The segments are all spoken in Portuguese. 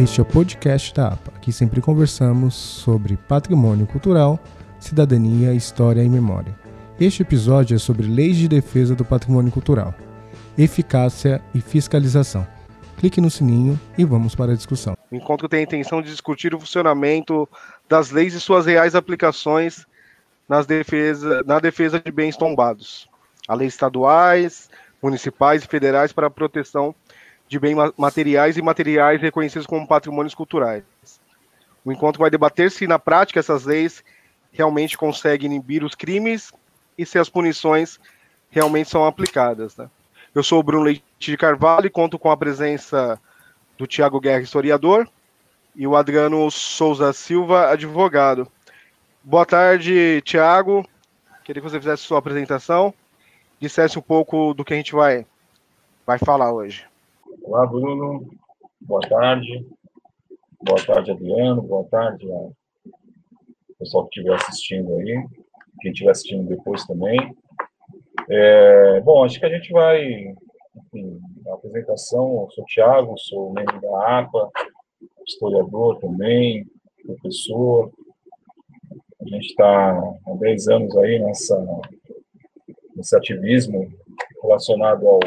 Este é o podcast da APA, aqui sempre conversamos sobre patrimônio cultural, cidadania, história e memória. Este episódio é sobre leis de defesa do patrimônio cultural, eficácia e fiscalização. Clique no sininho e vamos para a discussão. O encontro tem a intenção de discutir o funcionamento das leis e suas reais aplicações nas defesa, na defesa de bens tombados. As leis estaduais, municipais e federais para a proteção de bens materiais e materiais reconhecidos como patrimônios culturais. O encontro vai debater se, na prática, essas leis realmente conseguem inibir os crimes e se as punições realmente são aplicadas. Né? Eu sou o Bruno Leite de Carvalho e conto com a presença do Tiago Guerra, historiador, e o Adriano Souza Silva, advogado. Boa tarde, Tiago. Queria que você fizesse sua apresentação, dissesse um pouco do que a gente vai, vai falar hoje. Olá, Bruno. Boa tarde. Boa tarde, Adriano. Boa tarde ao pessoal que estiver assistindo aí. Quem estiver assistindo depois também. É, bom, acho que a gente vai, enfim, na apresentação, eu sou o Thiago, sou membro da APA, historiador também, professor. A gente está há 10 anos aí nessa, nesse ativismo relacionado ao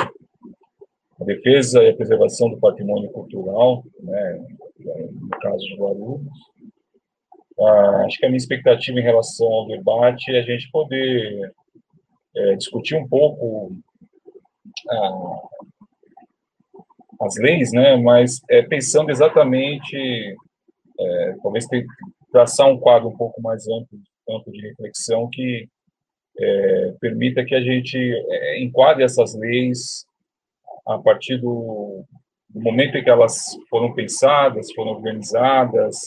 defesa e a preservação do patrimônio cultural, né, no caso de Guarulhos. Ah, acho que a minha expectativa em relação ao debate é a gente poder é, discutir um pouco ah, as leis, né, mas é, pensando exatamente, é, talvez ter, traçar um quadro um pouco mais amplo, amplo de reflexão que é, permita que a gente é, enquadre essas leis a partir do, do, momento em que elas foram pensadas, foram organizadas,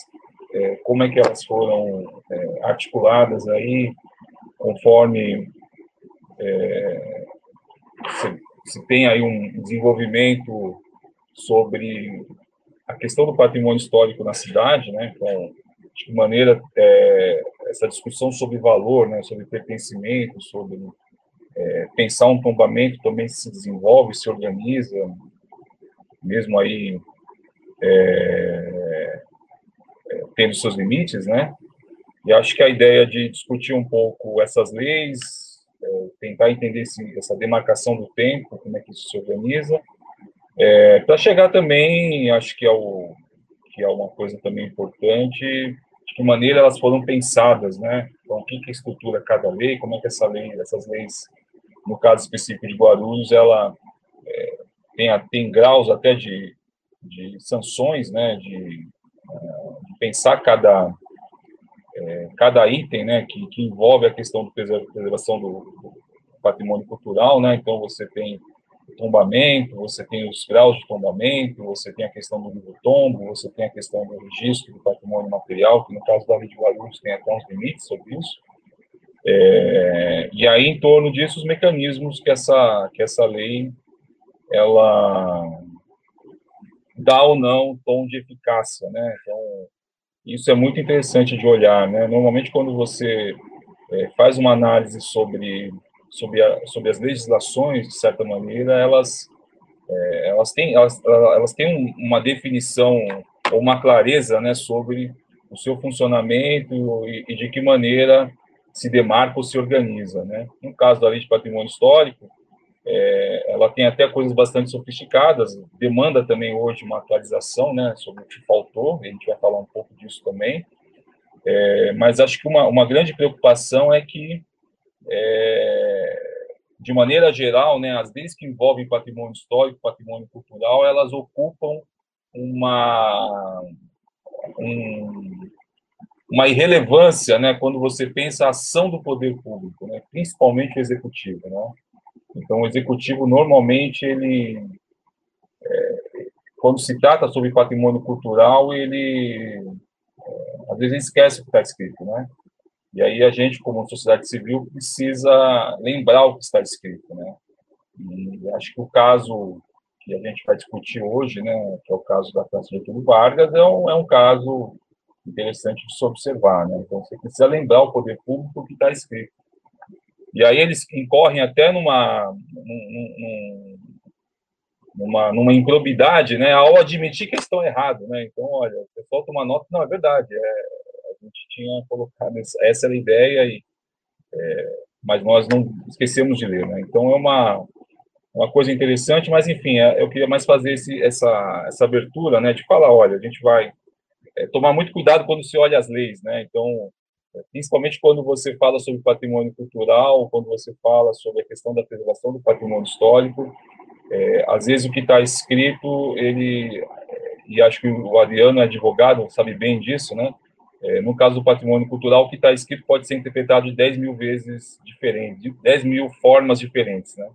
é, como é que elas foram é, articuladas aí, conforme é, se, se, tem aí um desenvolvimento sobre a questão do patrimônio histórico na cidade, né, então, de que maneira é, essa discussão sobre valor, né, sobre pertencimento, sobre é, pensar um tombamento também se desenvolve, se organiza, mesmo aí é, é, tendo seus limites, né? E acho que a ideia de discutir um pouco essas leis, é, tentar entender esse, essa demarcação do tempo, como é que isso se organiza, é, para chegar também, acho que é, o, que é uma coisa também importante, de que maneira elas foram pensadas, né? Então, o que, que estrutura cada lei, como é que essa lei, essas leis no caso específico de Guarulhos, ela é, tem, tem graus até de, de sanções, né, de, de pensar cada, é, cada item né, que, que envolve a questão da preservação do, do, patrimônio cultural, né, então você tem o tombamento, você tem os graus de tombamento, você tem a questão do livro tombo, você tem a questão do registro do patrimônio material, que no caso da Lei de Guarulhos tem até uns limites sobre isso, é, e aí, em torno disso, os mecanismos que essa, que essa lei ela dá ou não tom de eficácia, né? Então, isso é muito interessante de olhar, né? Normalmente, quando você é, faz uma análise sobre, sobre, a, sobre as legislações, de certa maneira, elas, é, elas têm, elas, elas têm uma definição ou uma clareza, né, sobre o seu funcionamento e, e de que maneira se demarca ou se organiza. Né? No caso da Lei de Patrimônio Histórico, é, ela tem até coisas bastante sofisticadas, demanda também hoje uma atualização né, sobre o que faltou, a gente vai falar um pouco disso também, é, mas acho que uma, uma grande preocupação é que, é, de maneira geral, né, as leis que envolvem patrimônio histórico, patrimônio cultural, elas ocupam uma, um, uma irrelevância, né, quando você pensa a ação do poder público, né, principalmente o executivo, né. Então, o executivo normalmente ele, é, quando se trata sobre patrimônio cultural, ele é, às vezes esquece o que está escrito, né. E aí a gente, como sociedade civil, precisa lembrar o que está escrito, né. E acho que o caso que a gente vai discutir hoje, né, que é o caso da França Getúlio Vargas, é um, é um caso interessante de se observar, né? Então, você precisa lembrar o poder público que está escrito. E aí eles incorrem até numa, num, num, numa, numa improbidade, né, ao admitir que estão errados, né? Então, olha, o pessoal toma nota, não, é verdade, é, a gente tinha colocado, essa era a ideia, e, é, mas nós não esquecemos de ler, né? Então, é uma, uma coisa interessante, mas, enfim, é, eu queria mais fazer esse, essa, essa abertura, né, de falar, olha, a gente vai é, tomar muito cuidado quando se olha as leis, né? Então, é, principalmente quando você fala sobre patrimônio cultural, quando você fala sobre a questão da preservação do patrimônio histórico, é, às vezes o que está escrito, ele, e acho que o Adriano é advogado, sabe bem disso, né? É, no caso do patrimônio cultural, o que está escrito pode ser interpretado de 10 mil vezes diferente, de 10 mil formas diferentes, né?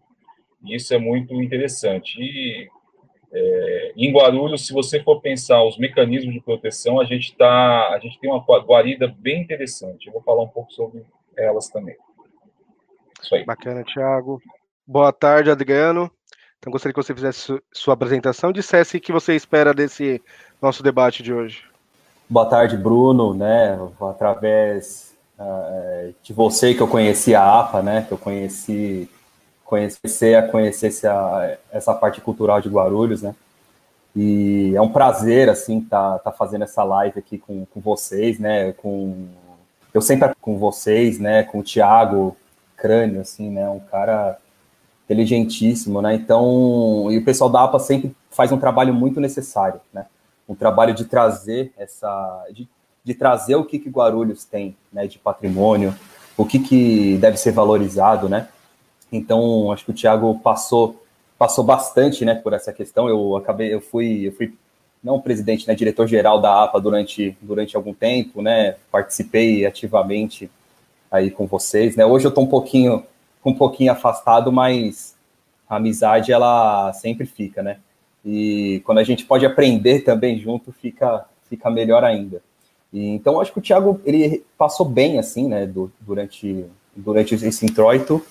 E isso é muito interessante. E é, em Guarulhos, se você for pensar os mecanismos de proteção, a gente tá, a gente tem uma guarida bem interessante. Eu vou falar um pouco sobre elas também. Isso aí. Bacana, Thiago. Boa tarde, Adriano. Então, gostaria que você fizesse sua apresentação e dissesse o que você espera desse nosso debate de hoje. Boa tarde, Bruno. Né, através uh, de você que eu conheci a APA, né, que eu conheci, conhecer a conhecer essa, essa parte cultural de Guarulhos, né, e é um prazer, assim, tá, tá fazendo essa live aqui com, com vocês, né, com... Eu sempre com vocês, né, com o Thiago Crânio, assim, né, um cara inteligentíssimo, né? Então, e o pessoal da APA sempre faz um trabalho muito necessário, né? Um trabalho de trazer essa, de, de trazer o que, que Guarulhos tem, né? De patrimônio, o que, que deve ser valorizado, né? Então, acho que o Thiago passou passou bastante, né? Por essa questão. Eu acabei, eu fui, eu fui não presidente, né? Diretor geral da APA durante durante algum tempo, né? Participei ativamente aí com vocês, né? Hoje eu estou um pouquinho um pouquinho afastado, mas a amizade ela sempre fica, né? E quando a gente pode aprender também junto, fica, fica melhor ainda. E, então, acho que o Thiago ele passou bem assim, né, do, durante, durante esse introito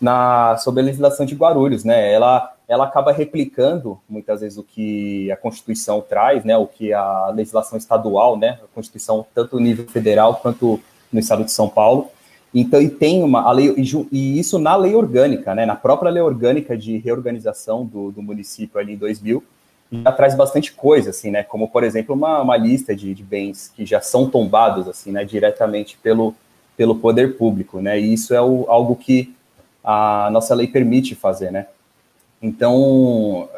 na sobre a legislação de Guarulhos, né? Ela ela acaba replicando muitas vezes o que a Constituição traz, né? O que a legislação estadual, né? A Constituição tanto no nível federal quanto no estado de São Paulo então, e tem uma a lei, e, isso na lei orgânica, né, na própria lei orgânica de reorganização do, do município ali em 2000, já traz bastante coisa, assim, né, como, por exemplo, uma, uma lista de, de bens que já são tombados, assim, né, diretamente pelo, pelo poder público, né, e isso é o, algo que a nossa lei permite fazer, né. Então,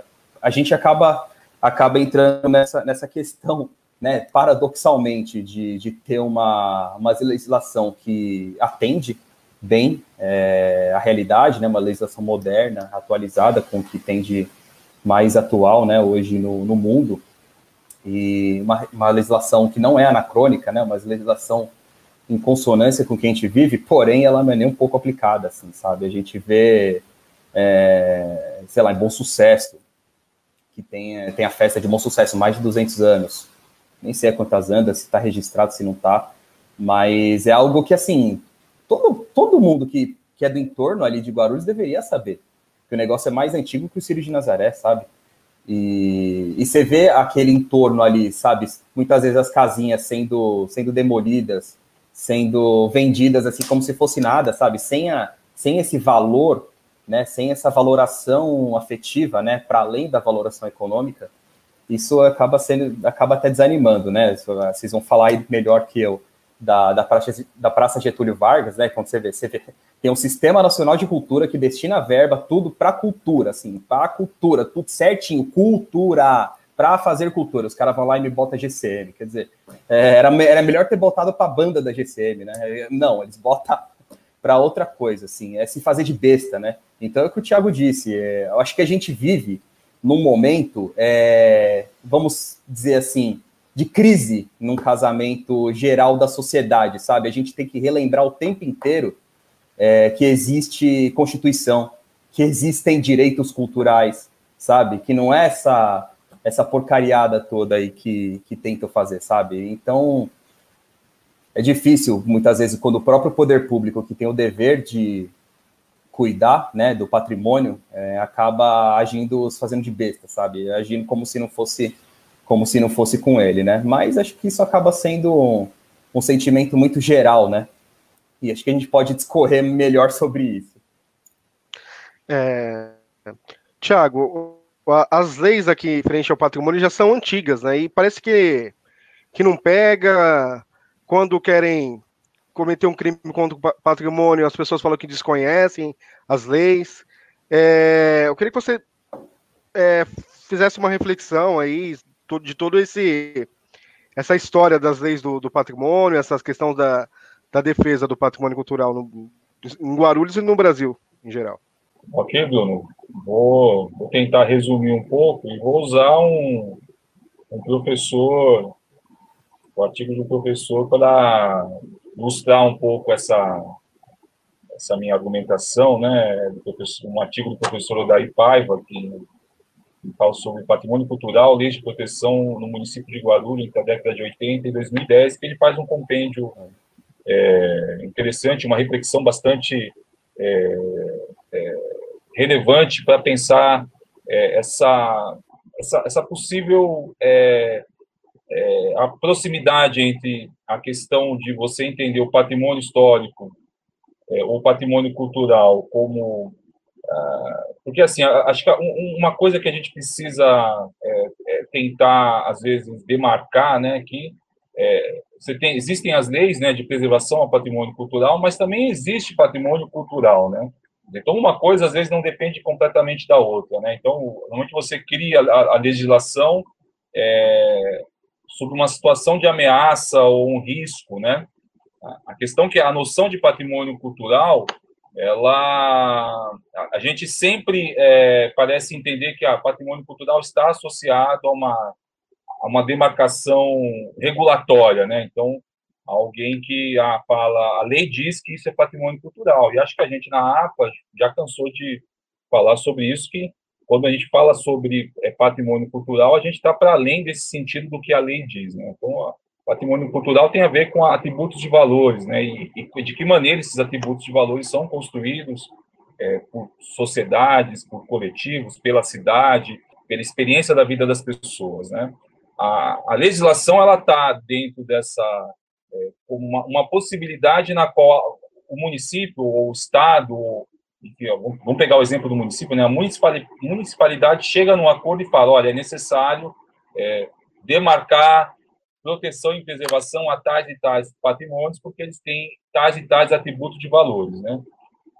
a gente acaba, acaba entrando nessa, nessa questão né, paradoxalmente, de, de ter uma, uma legislação que atende bem é, a realidade, né, uma legislação moderna, atualizada, com o que tem de mais atual né, hoje no, no mundo, e uma, uma legislação que não é anacrônica, né, uma legislação em consonância com o que a gente vive, porém ela não é nem um pouco aplicada, assim, sabe? A gente vê, é, sei lá, em Bom Sucesso, que tem, tem a festa de Bom Sucesso, mais de 200 anos, nem sei a quantas andas, se está registrado, se não está, mas é algo que, assim, todo, todo mundo que, que é do entorno ali de Guarulhos deveria saber, que o negócio é mais antigo que o Círio de Nazaré, sabe? E, e você vê aquele entorno ali, sabe? Muitas vezes as casinhas sendo, sendo demolidas, sendo vendidas assim como se fosse nada, sabe? Sem, a, sem esse valor, né? Sem essa valoração afetiva, né? Para além da valoração econômica, isso acaba sendo, acaba até desanimando, né? Vocês vão falar aí melhor que eu da, da, praça, da Praça Getúlio Vargas, né? Quando você vê, você vê, tem um Sistema Nacional de Cultura que destina verba tudo para cultura, assim, para cultura, tudo certinho, cultura, para fazer cultura. Os caras vão lá e me botam GCM, quer dizer, é, era, era melhor ter botado para a banda da GCM, né? Não, eles botam para outra coisa, assim, é se fazer de besta, né? Então é o que o Thiago disse, é, eu acho que a gente vive num momento, é, vamos dizer assim, de crise num casamento geral da sociedade, sabe? A gente tem que relembrar o tempo inteiro é, que existe Constituição, que existem direitos culturais, sabe? Que não é essa essa porcariada toda aí que, que tentam fazer, sabe? Então, é difícil, muitas vezes, quando o próprio poder público, que tem o dever de cuidar né, do patrimônio, é, acaba agindo, fazendo de besta, sabe? Agindo como se não fosse como se não fosse com ele, né? Mas acho que isso acaba sendo um, um sentimento muito geral, né? E acho que a gente pode discorrer melhor sobre isso. É... Tiago, as leis aqui frente ao patrimônio já são antigas, né? E parece que, que não pega quando querem cometer um crime contra o patrimônio, as pessoas falam que desconhecem as leis. É, eu queria que você é, fizesse uma reflexão aí de todo esse essa história das leis do, do patrimônio, essas questões da, da defesa do patrimônio cultural no, em Guarulhos e no Brasil em geral. Ok, Bruno. Vou, vou tentar resumir um pouco e vou usar um, um professor, o artigo do professor, para ilustrar um pouco essa, essa minha argumentação, né? Um artigo do professor Odair Paiva, que fala sobre patrimônio cultural, leis de proteção no município de Guarulhos entre a década de 80 e 2010, que ele faz um compêndio é, interessante, uma reflexão bastante é, é, relevante para pensar é, essa, essa, essa, possível é, é, a proximidade entre a questão de você entender o patrimônio histórico ou patrimônio cultural como ah, porque assim acho que uma coisa que a gente precisa tentar às vezes demarcar né que é, tem, existem as leis né, de preservação ao patrimônio cultural, mas também existe patrimônio cultural, né? Então, uma coisa, às vezes, não depende completamente da outra, né? Então, normalmente você cria a, a legislação é, sobre uma situação de ameaça ou um risco, né? A questão que a noção de patrimônio cultural, ela, a gente sempre é, parece entender que a patrimônio cultural está associado a uma a uma demarcação regulatória, né? Então, alguém que ah, fala, a lei diz que isso é patrimônio cultural. E acho que a gente na APA já cansou de falar sobre isso, que quando a gente fala sobre é, patrimônio cultural, a gente está para além desse sentido do que a lei diz, né? Então, patrimônio cultural tem a ver com atributos de valores, né? E, e de que maneira esses atributos de valores são construídos é, por sociedades, por coletivos, pela cidade, pela experiência da vida das pessoas, né? a, a legislação ela está dentro dessa uma, uma, possibilidade na qual o município ou o estado, enfim, vamos pegar o exemplo do município, né? A municipalidade chega num acordo e fala, olha, é necessário é, demarcar proteção e preservação a tais e tais patrimônios, porque eles têm tais e tais atributos de valores, né?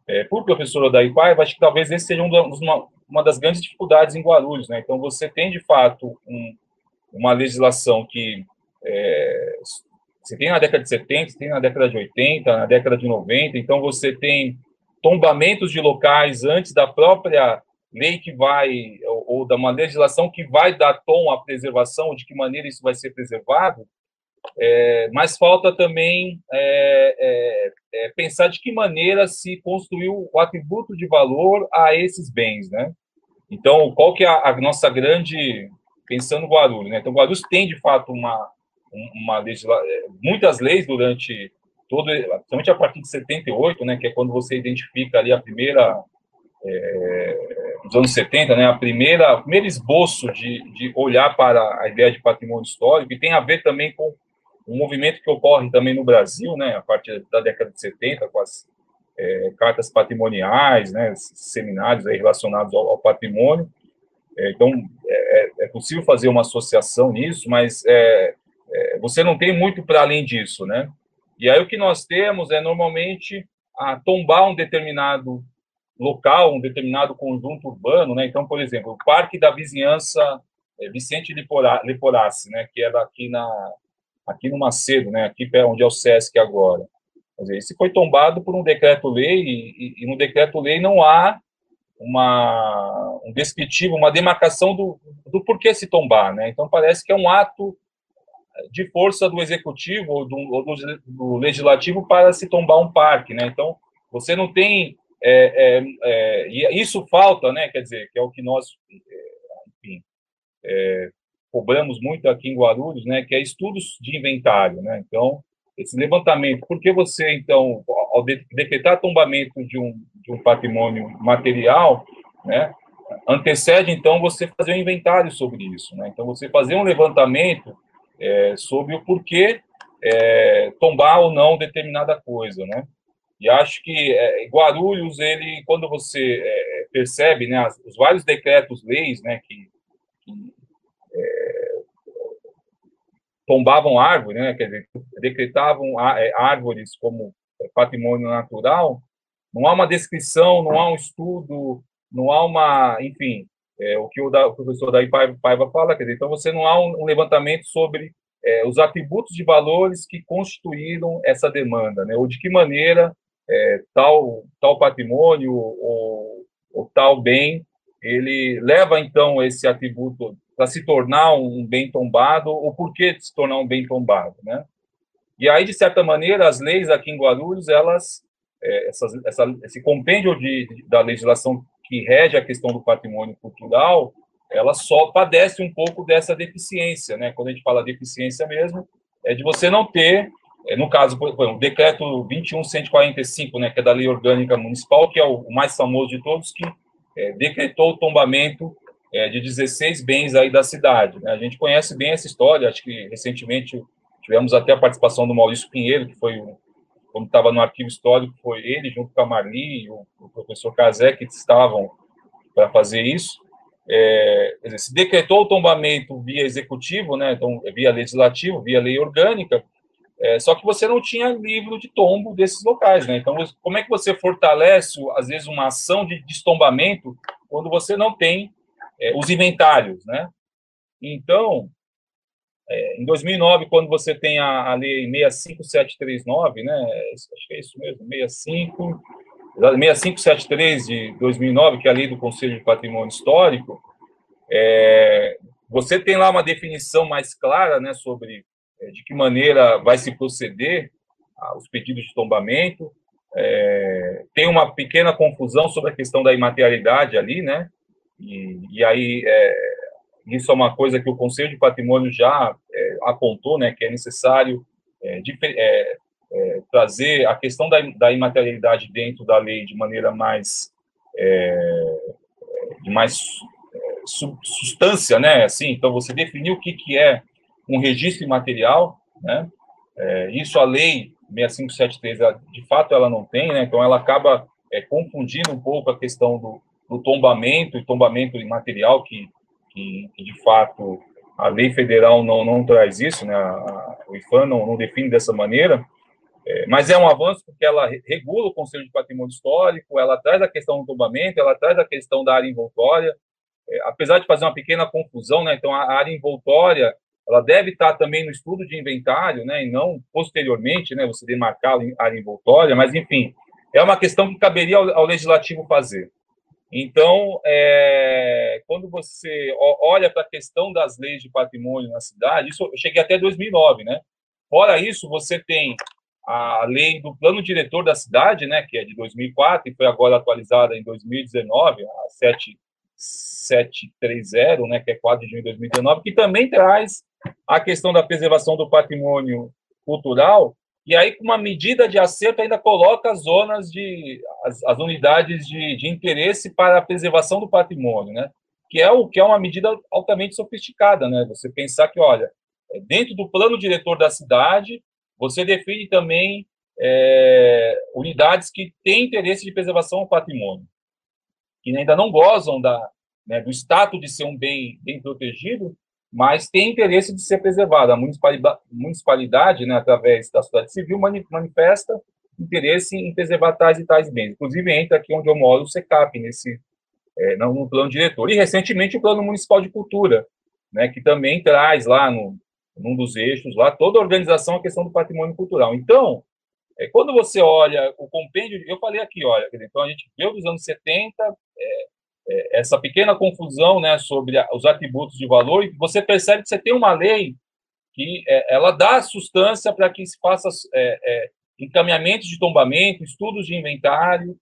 É, por professor Odair Paiva, acho que talvez esse seja uma, uma das grandes dificuldades em Guarulhos, né? Então, você tem, de fato, um, uma legislação que é, você tem na década de 70, você tem na década de 80, na década de 90, então você tem tombamentos de locais antes da própria lei que vai, ou, ou da uma legislação que vai dar tom à preservação, de que maneira isso vai ser preservado, é, mas falta também é, é, é pensar de que maneira se construiu o atributo de valor a esses bens, né? Então, qual que é a, a nossa grande pensando Guarulhos, né? Então, Guarulhos tem, de fato, uma, uma. É, muitas leis durante todo, principalmente a partir de 78, né, que é quando você identifica ali a primeira, é, nos anos 70, né, a primeira, o primeiro esboço de, de olhar para a ideia de patrimônio histórico, e tem a ver também com um movimento que ocorre também no Brasil, né, a partir da década de 70, com as é, cartas patrimoniais, né, seminários aí relacionados ao, ao patrimônio, é, então, é, é, é, possível fazer uma associação nisso, mas é você não tem muito para além disso, né? E aí o que nós temos é, normalmente, a tombar um determinado local, um determinado conjunto urbano, né? Então, por exemplo, o Parque da Vizinhança Vicente Leporassi, né? Que era aqui, na, aqui no Macedo, né? Aqui onde é o Sesc agora. Quer dizer, esse foi tombado por um decreto-lei e, e, e no decreto-lei não há uma, um descritivo, uma demarcação do, do porquê se tombar. Né? Então, parece que é um ato de força do executivo ou do, ou do, legislativo para se tombar um parque. Né? Então, você não tem. É, é, é, e isso falta, né? quer dizer, que é o que nós, é, enfim, é, cobramos muito aqui em Guarulhos, né? que é estudos de inventário. Né? Então, esse levantamento, por que você, então, ao decretar tombamento de um, de um patrimônio material, né, antecede, então, você fazer um inventário sobre isso. Né? Então, você fazer um levantamento é, sobre o porquê é, tombar ou não determinada coisa. Né? E acho que é, Guarulhos, ele, quando você é, percebe, né, os vários decretos-leis, né, que, que é, tombavam árvore, né, quer dizer, decretavam é, árvores como patrimônio natural, não há uma descrição, não há um estudo, não há uma, enfim, é, o que o, da, o professor Daí Paiva fala, quer dizer, então você não há um, um levantamento sobre é, os atributos de valores que constituíram essa demanda, né, ou de que maneira é, tal, tal patrimônio ou, ou, tal bem, ele leva então esse atributo para se tornar um bem tombado, ou por que se tornar um bem tombado, né? E aí, de certa maneira, as leis aqui em Guarulhos, elas, é, essas, essa, esse compêndio de, de, da legislação que rege a questão do patrimônio cultural, ela só padece um pouco dessa deficiência, né? Quando a gente fala deficiência mesmo, é de você não ter é, no caso, por exemplo, o decreto 21145, né, que é da Lei Orgânica Municipal, que é o mais famoso de todos, que é, decretou o tombamento é, de 16 bens aí da cidade. Né? A gente conhece bem essa história, acho que recentemente tivemos até a participação do Maurício Pinheiro, que foi, quando estava no arquivo histórico, foi ele, junto com a Marli e o, o professor Cazé, que estavam para fazer isso. É, dizer, se decretou o tombamento via executivo, né, então, via legislativo, via lei orgânica, é, só que você não tinha livro de tombo desses locais, né? Então, como é que você fortalece, às vezes, uma ação de destombamento quando você não tem é, os inventários, né? Então, é, em 2009, quando você tem a, a lei 65739, né? Acho que é isso mesmo, 65, 6573 de 2009, que é a lei do Conselho de Patrimônio Histórico, é, você tem lá uma definição mais clara, né, sobre é, de que maneira vai se proceder aos pedidos de tombamento. É, tem uma pequena confusão sobre a questão da imaterialidade ali, né? E, e aí é, isso é uma coisa que o Conselho de Patrimônio já é, apontou, né? Que é necessário é, é, trazer a questão da, da, imaterialidade dentro da lei de maneira mais de mais substância, né? Assim, então você definir o que que é um registro imaterial, né? É, isso a lei 6573, de fato, ela não tem, né? Então, ela acaba é, confundindo um pouco a questão do, do tombamento e tombamento imaterial, que, que, de fato, a lei federal não, não traz isso, né? A, a, o IFAM não, não define dessa maneira, é, mas é um avanço porque ela regula o Conselho de Patrimônio Histórico, ela traz a questão do tombamento, ela traz a questão da área envoltória, é, apesar de fazer uma pequena confusão, né? Então, a área envoltória ela deve estar também no estudo de inventário, né, e não posteriormente, né, você demarcar a área envoltória, mas, enfim, é uma questão que caberia ao, ao legislativo fazer. Então, é, quando você olha para a questão das leis de patrimônio na cidade, isso eu cheguei até 2009, né? Fora isso, você tem a lei do plano diretor da cidade, né, que é de 2004 e foi agora atualizada em 2019, a 7730, né, que é 4 de junho de 2019, que também traz a questão da preservação do patrimônio cultural, e aí, com uma medida de acerto, ainda coloca as zonas de. as, as unidades de, de, interesse para a preservação do patrimônio, né? Que é, o, que é uma medida altamente sofisticada, né? Você pensar que, olha, é, dentro do plano diretor da cidade, você define também é, unidades que têm interesse de preservação ao patrimônio, que ainda não gozam da, né, do status de ser um bem, bem protegido, mas tem interesse de ser preservada. A municipalidade, municipalidade né, através da sociedade civil, manifesta interesse em preservar tais e tais bens. Inclusive, entra aqui onde eu moro o SECAP, nesse, é, no plano diretor. E, recentemente, o Plano Municipal de Cultura, né, que também traz lá no, num dos eixos, lá toda a organização, a questão do patrimônio cultural. Então, é, quando você olha o compêndio, eu falei aqui, olha, então a gente veio dos anos 70, é, é, essa pequena confusão né, sobre os atributos de valor, você percebe que você tem uma lei que é, ela dá sustância para que se faça é, é, encaminhamentos de tombamento, estudos de inventário,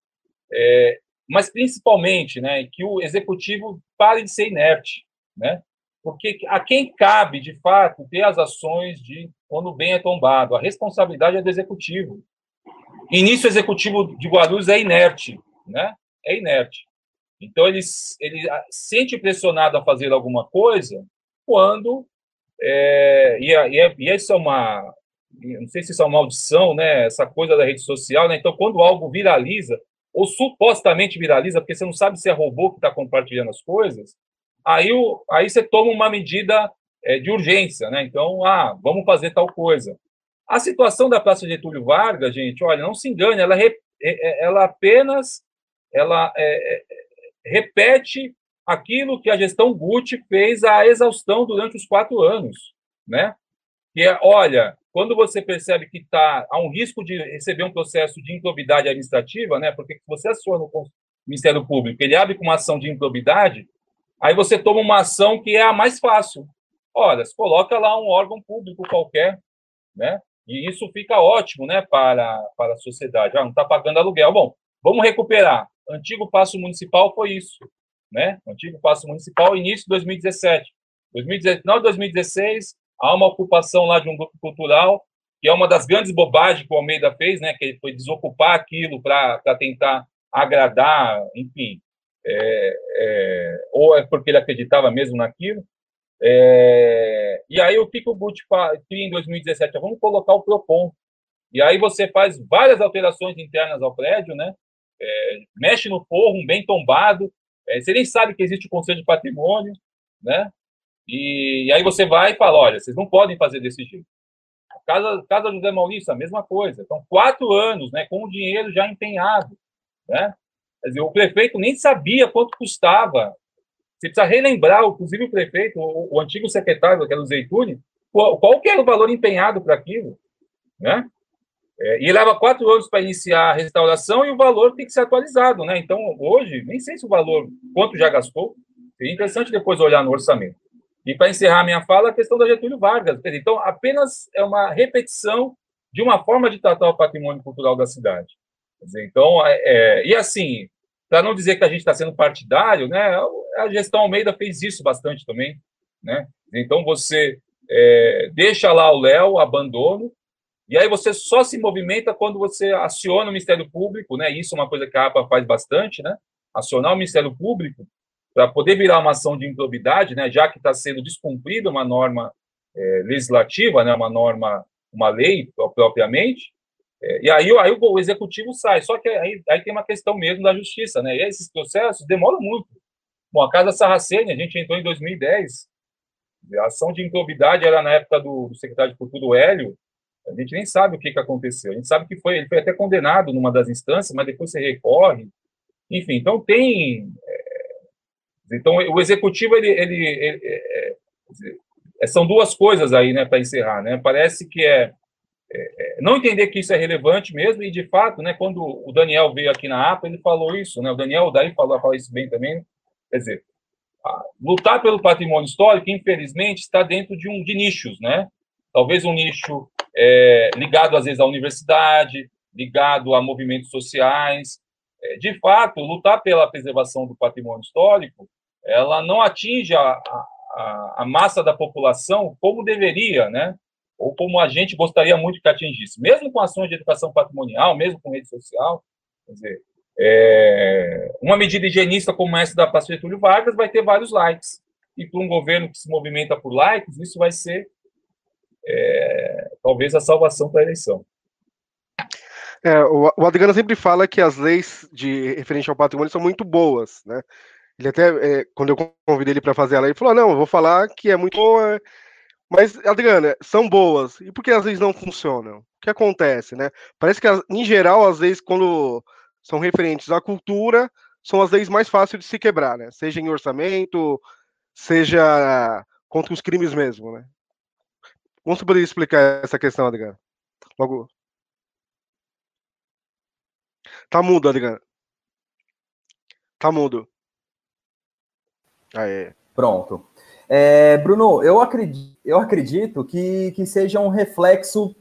é, mas principalmente né, que o executivo pare de ser inerte, né? porque a quem cabe, de fato, ter as ações de quando o bem é tombado, a responsabilidade é do executivo. E nisso o executivo de Guarulhos é inerte, né? É inerte. Então, ele, ele sente pressionado a fazer alguma coisa quando. É, e, e, e isso é uma. Não sei se isso é uma maldição, né? Essa coisa da rede social, né? Então, quando algo viraliza, ou supostamente viraliza, porque você não sabe se é robô que está compartilhando as coisas, aí, o, aí você toma uma medida é, de urgência, né? Então, ah, vamos fazer tal coisa. A situação da Praça Getúlio Vargas, gente, olha, não se engane, ela, é, é, ela apenas ela é, é, repete aquilo que a gestão Gucci fez à exaustão durante os quatro anos, né? Que é, olha, quando você percebe que está há um risco de receber um processo de improbidade administrativa, né? Porque se você aciona o Ministério Público, ele abre com uma ação de improbidade, aí você toma uma ação que é a mais fácil. Olha, você coloca lá um órgão público qualquer, né? E isso fica ótimo, né, para, para a sociedade. Ah, não está pagando aluguel. Bom, vamos recuperar. Antigo Passo Municipal foi isso, né? Antigo Passo Municipal, início de 2017. 2019, final de 2016, há uma ocupação lá de um grupo cultural, que é uma das grandes bobagens que o Almeida fez, né? Que ele foi desocupar aquilo para tentar agradar, enfim. É, é, ou é porque ele acreditava mesmo naquilo. É, e aí, o que, que o Gucci cria em 2017? Vamos colocar o PROCON. E aí você faz várias alterações internas ao prédio, né? É, mexe no forro, um bem tombado. É, você nem sabe que existe o Conselho de Patrimônio, né? E, e, aí você vai e fala, olha, vocês não podem fazer desse jeito. Casa, Casa José Maurício, a mesma coisa. Então, quatro anos, né, com o dinheiro já empenhado, né? Quer dizer, o prefeito nem sabia quanto custava você precisa relembrar, inclusive o prefeito, o, o antigo secretário, que era o qual, qual era o valor empenhado para aquilo, né? É, e leva quatro anos para iniciar a restauração e o valor tem que ser atualizado, né? Então, hoje, nem sei se o valor, quanto já gastou, seria interessante depois olhar no orçamento. E para encerrar minha fala, a questão da Getúlio Vargas. Então, apenas é uma repetição de uma forma de tratar o patrimônio cultural da cidade. Dizer, então, é, é, e assim, para não dizer que a gente está sendo partidário, né? A gestão Almeida fez isso bastante também, né? Então você é, deixa lá o Léo, abandono, e aí você só se movimenta quando você aciona o Ministério Público, né? Isso é uma coisa que a APA faz bastante, né? Acionar o Ministério Público para poder virar uma ação de improbidade, né? Já que está sendo descumprida uma norma é, legislativa, né? Uma norma, uma lei propriamente, é, e aí, aí o, executivo sai. Só que aí, aí tem uma questão mesmo da justiça, né? E esses processos demoram muito. Bom, a Casa Sarracene, a gente entrou em 2010. A ação de improbidade era na época do, do secretário de Cultura, Hélio. A gente nem sabe o que, que aconteceu. A gente sabe que foi, ele foi até condenado numa das instâncias, mas depois você recorre. Enfim, então tem. É, então, o executivo, ele. ele, ele é, é, são duas coisas aí, né, para encerrar, né? Parece que é é, não entender que isso é relevante mesmo, e de fato, né, quando o Daniel veio aqui na APA, ele falou isso, né, o Daniel daí falou, falou isso bem também, quer dizer, lutar pelo patrimônio histórico, infelizmente, está dentro de um de nichos, né, talvez um nicho é, ligado às vezes à universidade, ligado a movimentos sociais, é, de fato, lutar pela preservação do patrimônio histórico, ela não atinge a, a, a massa da população como deveria, né, ou como a gente gostaria muito que atingisse, mesmo com ações de educação patrimonial, mesmo com rede social. Quer dizer, é, uma medida higienista como essa da Praça Getúlio Vargas vai ter vários likes. E para um governo que se movimenta por likes, isso vai ser é, talvez a salvação para a eleição. É, o, Adriano sempre fala que as leis de referente ao patrimônio são muito boas, né? Ele até, é, quando eu convidei ele para fazer ela, ele falou: não, eu vou falar que é muito boa, mas, Adriana, são boas. E por que as leis não funcionam? O que acontece, né? Parece que, em geral, as leis, quando são referentes à cultura, são as leis mais fáceis de se quebrar, né? Seja em orçamento, seja contra os crimes mesmo, né? Como você poderia explicar essa questão, Adriana? Logo. Tá mudo, Adriana. Tá mudo. Aê. Pronto. É, Bruno, eu acredito, eu acredito que, que seja um reflexo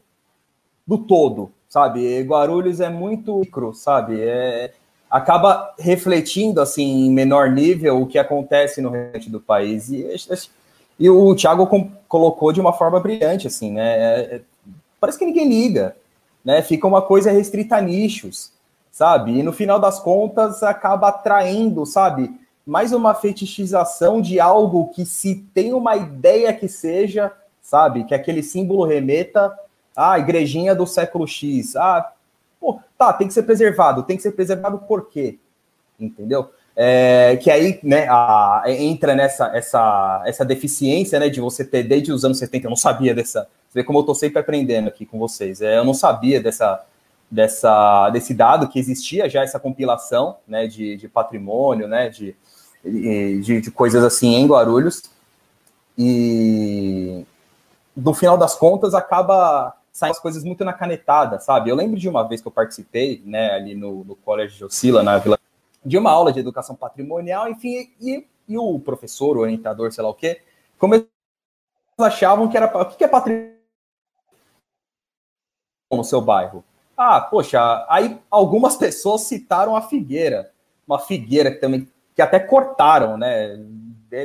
do todo, sabe? Guarulhos é muito micro, sabe? É, acaba refletindo, assim, em menor nível, o que acontece no restante do país. E, e o Thiago colocou de uma forma brilhante, assim, né? É, é, parece que ninguém liga, né? Fica uma coisa restrita a nichos, sabe? E no final das contas acaba atraindo, sabe? mais uma fetichização de algo que se tem uma ideia que seja, sabe, que aquele símbolo remeta à igrejinha do século X. Ah, Pô, tá, tem que ser preservado. Tem que ser preservado por quê? Entendeu? É, que aí né, a, entra nessa essa, essa deficiência né, de você ter desde os anos 70, eu não sabia dessa. Você vê como eu estou sempre aprendendo aqui com vocês. É, eu não sabia dessa, dessa, desse dado que existia já essa compilação né, de, de patrimônio, né, de, de, de coisas assim em Guarulhos. E no final das contas acaba saindo as coisas muito na canetada, sabe? Eu lembro de uma vez que eu participei, né, ali no, no Colégio de Oscila, na Vila, de uma aula de educação patrimonial, enfim, e, e o professor, o orientador, sei lá o quê, começou achavam que era o que é patrimônio no seu bairro. Ah, poxa, aí algumas pessoas citaram a figueira, uma figueira que também que até cortaram, né?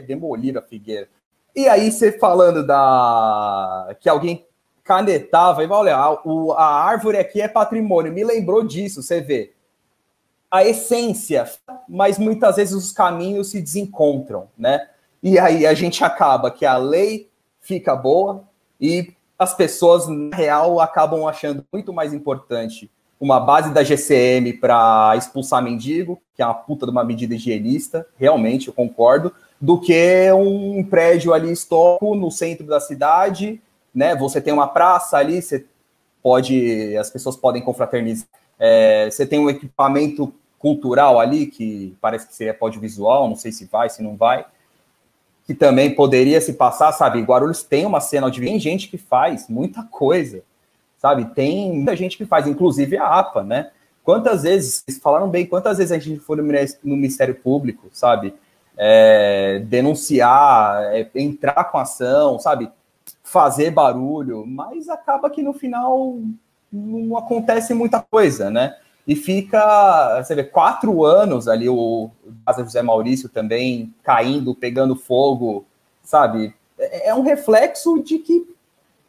Demoliram a figueira. E aí você falando da que alguém canetava e vai olha, a, o, a árvore aqui é patrimônio, me lembrou disso, você vê. A essência, mas muitas vezes os caminhos se desencontram, né? E aí a gente acaba que a lei fica boa e as pessoas, na real, acabam achando muito mais importante uma base da GCM para expulsar mendigo, que é uma puta de uma medida higienista, realmente, eu concordo, do que um prédio ali histórico no centro da cidade, né? Você tem uma praça ali, você pode, as pessoas podem confraternizar. É, você tem um equipamento cultural ali que parece que seria audiovisual, não sei se vai, se não vai que também poderia se passar, sabe? Guarulhos tem uma cena de tem gente que faz muita coisa, sabe? Tem muita gente que faz, inclusive a APA, né? Quantas vezes, vocês falaram bem, quantas vezes a gente foi no Ministério Público, sabe? É, denunciar, é, entrar com ação, sabe? Fazer barulho, mas acaba que no final não acontece muita coisa, né? E fica, você vê, quatro anos ali, o Casa José Maurício também caindo, pegando fogo, sabe? É, é um reflexo de que,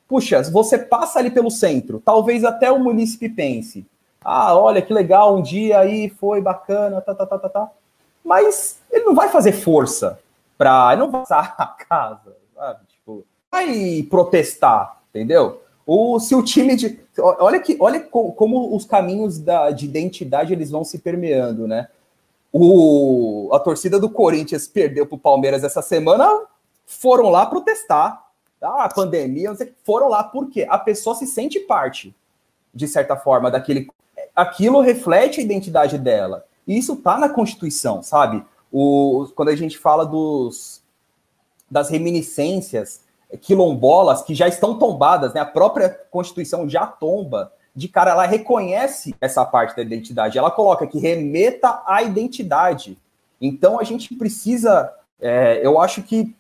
puxa, você passa ali pelo centro, talvez até o munícipe pense, ah, olha que legal, um dia aí foi bacana, tá, tá, tá, tá, tá. Mas ele não vai fazer força para, não passar a casa, sabe? Tipo, vai protestar, entendeu? O, se o time de. Olha, que, olha como os caminhos da, de identidade eles vão se permeando, né? O, a torcida do Corinthians perdeu para o Palmeiras essa semana, foram lá protestar. Ah, pandemia, não sei, foram lá porque a pessoa se sente parte, de certa forma, daquele. Aquilo reflete a identidade dela. E isso tá na Constituição, sabe? O, quando a gente fala dos, das reminiscências quilombolas que já estão tombadas, né? A própria Constituição já tomba. De cara, ela reconhece essa parte da identidade. Ela coloca que remeta à identidade. Então a gente precisa. É, eu acho que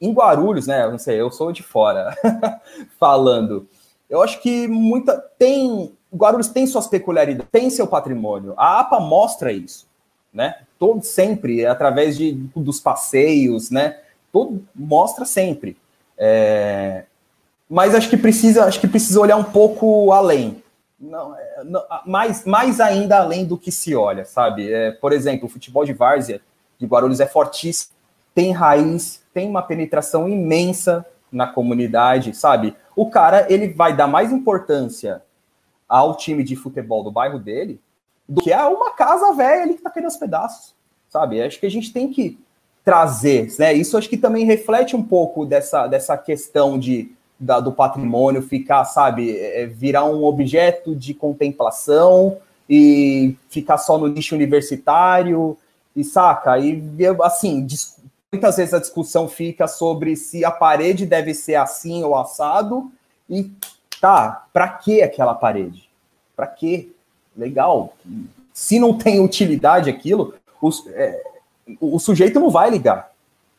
em Guarulhos, né? Não sei, eu sou de fora falando. Eu acho que muita. Tem. Guarulhos tem suas peculiaridades, tem seu patrimônio. A APA mostra isso, né? Todo sempre, através de, dos passeios, né? Todo, mostra sempre. É, mas acho que precisa, acho que precisa olhar um pouco além. Não, é, não, mais, mais ainda além do que se olha, sabe? É, por exemplo, o futebol de várzea de Guarulhos é fortíssimo, tem raiz, tem uma penetração imensa na comunidade, sabe? O cara ele vai dar mais importância ao time de futebol do bairro dele do que a uma casa velha ali que tá caindo aos pedaços, sabe? Acho que a gente tem que trazer, né? Isso acho que também reflete um pouco dessa, dessa questão de, da, do patrimônio ficar, sabe, é, virar um objeto de contemplação e ficar só no nicho universitário e saca? E assim, muitas vezes a discussão fica sobre se a parede deve ser assim ou assado e tá, para que aquela parede? Para que? Legal. Se não tem utilidade aquilo, os, é, o, sujeito não vai ligar,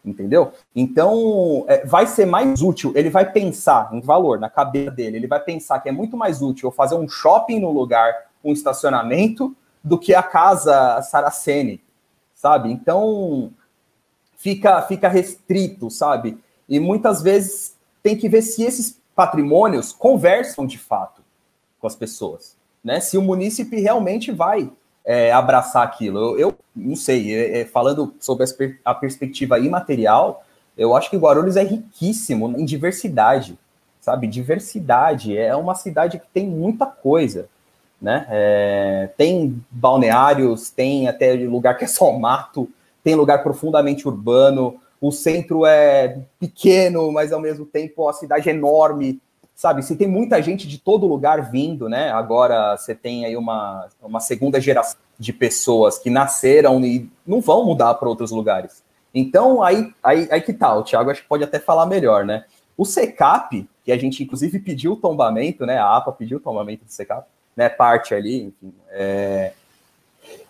entendeu? Então, é, vai ser mais útil, ele vai pensar em valor na cabeça dele, ele vai pensar que é muito mais útil eu fazer um shopping no lugar, um estacionamento, do que a casa Saraceni, sabe? Então, fica, fica restrito, sabe? E muitas vezes tem que ver se esses patrimônios conversam de fato com as pessoas, né? Se o munícipe realmente vai é, abraçar aquilo. Eu, eu não sei, é, é, falando sobre a perspectiva imaterial, eu acho que Guarulhos é riquíssimo em diversidade, sabe? Diversidade. É uma cidade que tem muita coisa. né? É, tem balneários, tem até lugar que é só mato, tem lugar profundamente urbano, o centro é pequeno, mas ao mesmo tempo a cidade é enorme, sabe? Se tem muita gente de todo lugar vindo, né? Agora você tem aí uma, uma segunda geração de pessoas que nasceram e não vão mudar para outros lugares. Então, aí, aí, aí que tal? Tá, o Thiago acho que pode até falar melhor, né? O SECAP, que a gente inclusive pediu o tombamento, né? A APA pediu o tombamento do SECAP, né? Parte ali, enfim, é,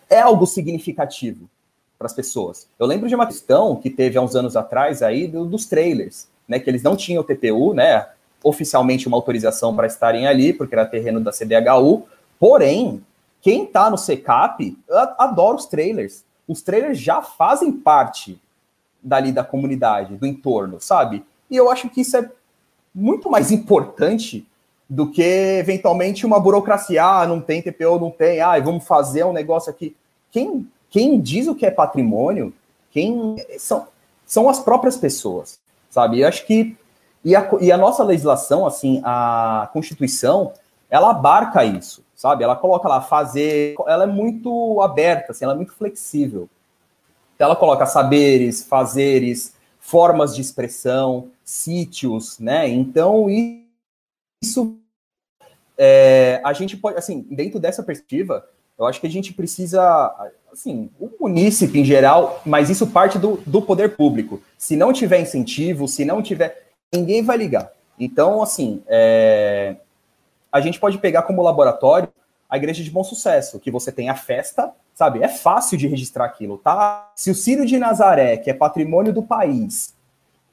é algo significativo para as pessoas. Eu lembro de uma questão que teve há uns anos atrás aí do, dos trailers, né? Que eles não tinham TPU, né? Oficialmente uma autorização para estarem ali, porque era terreno da CDHU, porém, quem está no SECAP adora os trailers. Os trailers já fazem parte dali da comunidade, do entorno, sabe? E eu acho que isso é muito mais importante do que eventualmente uma burocracia, ah, não tem TPO, não tem, ah, vamos fazer um negócio aqui. Quem, quem diz o que é patrimônio, quem são, são as próprias pessoas, sabe? Eu acho que e a, e a nossa legislação, assim, a Constituição, ela abarca isso, sabe? Ela coloca lá fazer, ela é muito aberta, assim, ela é muito flexível. Então, ela coloca saberes, fazeres, formas de expressão, sítios, né? Então, isso é, a gente pode, assim, dentro dessa perspectiva, eu acho que a gente precisa, assim, o munícipe em geral, mas isso parte do, do poder público. Se não tiver incentivo, se não tiver, ninguém vai ligar. Então, assim, é, a gente pode pegar como laboratório a Igreja de Bom Sucesso, que você tem a festa, sabe? É fácil de registrar aquilo, tá? Se o Círio de Nazaré, que é patrimônio do país,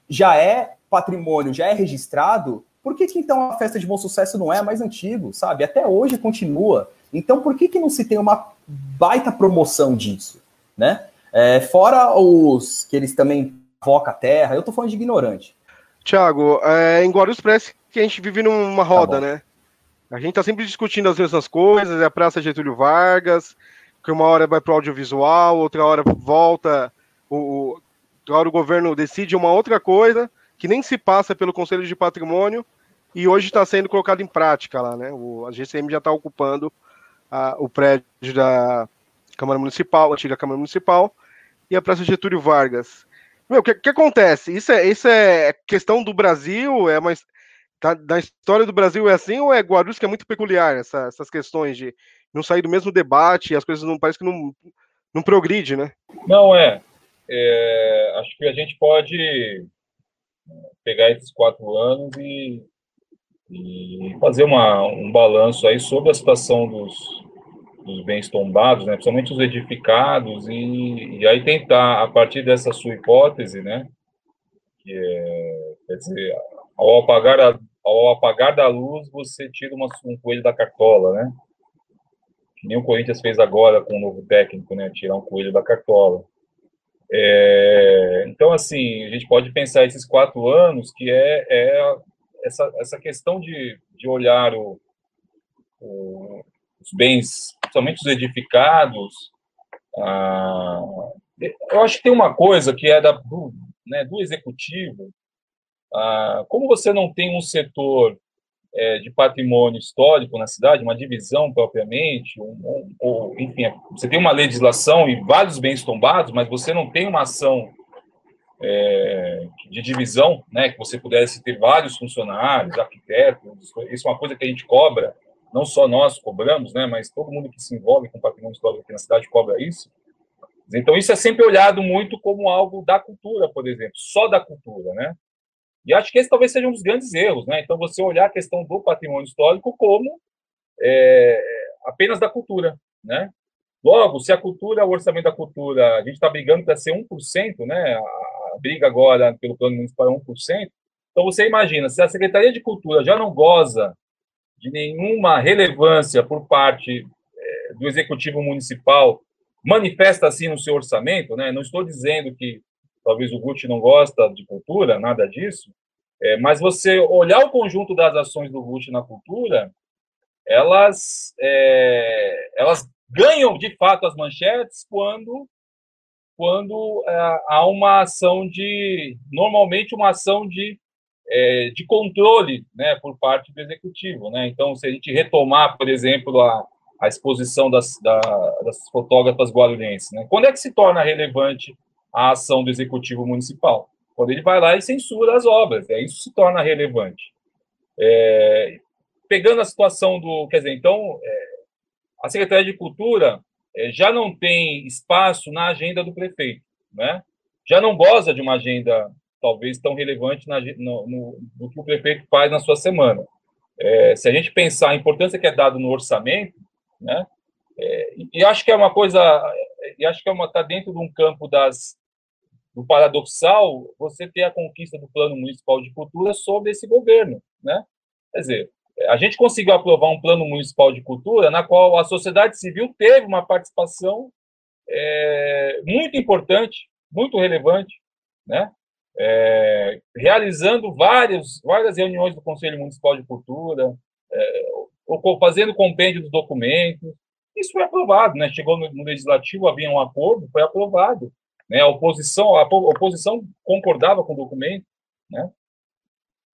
já é patrimônio, já é registrado, por que, que então a festa de Bom Sucesso não é mais antigo, sabe? Até hoje continua. Então, por que, que não se tem uma baita promoção disso, né? É, fora os que eles também voca a terra, eu tô falando de ignorante. Tiago, é, em Guarulhos parece que a gente vive numa tá roda, tá né? A gente está sempre discutindo as mesmas coisas, é a Praça Getúlio Vargas, que uma hora vai para o audiovisual, outra hora volta, o, outra hora o governo decide uma outra coisa, que nem se passa pelo Conselho de Patrimônio, e hoje está sendo colocado em prática lá, né? O, a GCM já está ocupando a, o prédio da Câmara Municipal, antiga Câmara Municipal, e a Praça Getúlio Vargas. Meu, o que, que, acontece? Isso é, isso é questão do Brasil, é uma, Tá, da história do Brasil é assim ou é Guarulhos que é muito peculiar essa, essas questões de não sair do mesmo debate as coisas não parece que não, não progride, né? Não é. é. Acho que a gente pode pegar esses quatro anos e, e fazer uma, um balanço aí sobre a situação dos, dos bens tombados, né, principalmente os edificados, e, e aí tentar, a partir dessa sua hipótese, né, que é, quer dizer, ao apagar, a, ao apagar da luz, você tira uma, um coelho da cartola, né? Que nem o Corinthians fez agora com o novo técnico, né? Tirar um coelho da cartola. É, então, assim, a gente pode pensar esses quatro anos, que é, é essa, essa questão de, de olhar o, o, os bens, principalmente os edificados. Ah, eu acho que tem uma coisa que é da, do, né, do executivo, ah, como você não tem um setor é, de patrimônio histórico na cidade, uma divisão propriamente, um, um, enfim, você tem uma legislação e vários bens tombados, mas você não tem uma ação é, de divisão, né, que você pudesse ter vários funcionários, arquitetos, isso é uma coisa que a gente cobra, não só nós cobramos, né, mas todo mundo que se envolve com patrimônio histórico aqui na cidade cobra isso. Então, isso é sempre olhado muito como algo da cultura, por exemplo, só da cultura, né? E acho que esse talvez seja um dos grandes erros, né? Então, você olhar a questão do patrimônio histórico como é, apenas da cultura, né? Logo, se a cultura, o orçamento da cultura, a gente está brigando para ser 1%, né? A briga agora pelo plano municipal é 1%. Então, você imagina, se a Secretaria de Cultura já não goza de nenhuma relevância por parte é, do Executivo Municipal, manifesta assim no seu orçamento, né? Não estou dizendo que talvez o Gucci não gosta de cultura, nada disso, é, mas você olhar o conjunto das ações do Gucci na cultura, elas, é, elas ganham de fato as manchetes quando quando é, há uma ação de normalmente uma ação de é, de controle né, por parte do executivo. Né? Então, se a gente retomar, por exemplo, a, a exposição das, da, das fotógrafas guarulhenses. Né? Quando é que se torna relevante a ação do executivo municipal? Quando ele vai lá e censura as obras, é isso se torna relevante. É, pegando a situação do, quer dizer, então é, a Secretaria de Cultura é, já não tem espaço na agenda do prefeito, né? Já não goza de uma agenda talvez tão relevante na, no, no, no que o prefeito faz na sua semana. É, se a gente pensar a importância que é dada no orçamento, né? É, e acho que é uma coisa, e acho que é uma está dentro de um campo das do paradoxal você ter a conquista do plano municipal de cultura sobre esse governo, né? Quer dizer, a gente conseguiu aprovar um plano municipal de cultura na qual a sociedade civil teve uma participação é, muito importante, muito relevante, né? É, realizando várias, várias reuniões do Conselho Municipal de Cultura, é, fazendo compêndio dos documentos. Isso foi aprovado, né? Chegou no, no, legislativo, havia um acordo, foi aprovado. Né? A oposição, a oposição concordava com o documento, né?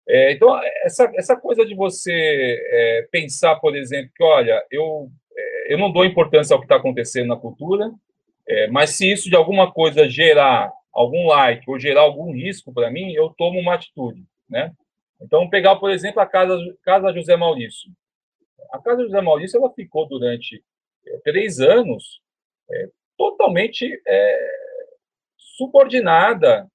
É, então, essa, essa coisa de você é, pensar, por exemplo, que, olha, eu, é, eu não dou importância ao que está acontecendo na cultura, é, mas se isso de alguma coisa gerar algum like ou gerar algum risco para mim, eu tomo uma atitude, né? Então, pegar, por exemplo, a Casa, casa José Maurício. A Casa José Maurício ela ficou durante é, três anos é, totalmente subordinada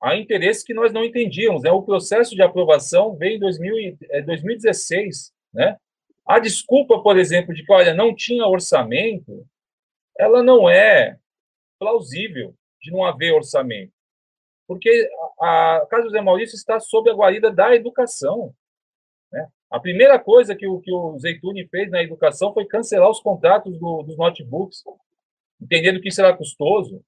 a interesses que nós não entendíamos. Né? O processo de aprovação veio em 2000, 2016. É, né? A desculpa, por exemplo, de que olha, não tinha orçamento, ela não é plausível de não haver orçamento. Porque a, a Casa José Maurício está sob a guarida da educação. Né? A primeira coisa que o, que o Zeituni fez na educação foi cancelar os contratos do, dos notebooks, entendendo que isso era custoso.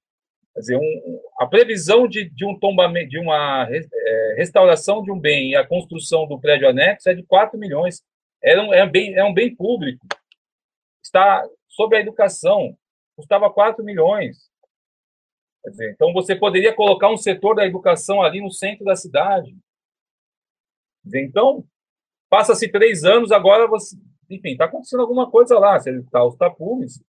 Quer dizer, um, a previsão de, de um tombamento, de uma é, restauração de um bem e a construção do prédio anexo é de 4 milhões. É um, é um, bem, é um bem público. Está sobre a educação, custava 4 milhões. Dizer, então você poderia colocar um setor da educação ali no centro da cidade. Dizer, então, passa-se três anos, agora você. Enfim, está acontecendo alguma coisa lá. Se ele está os tapumes,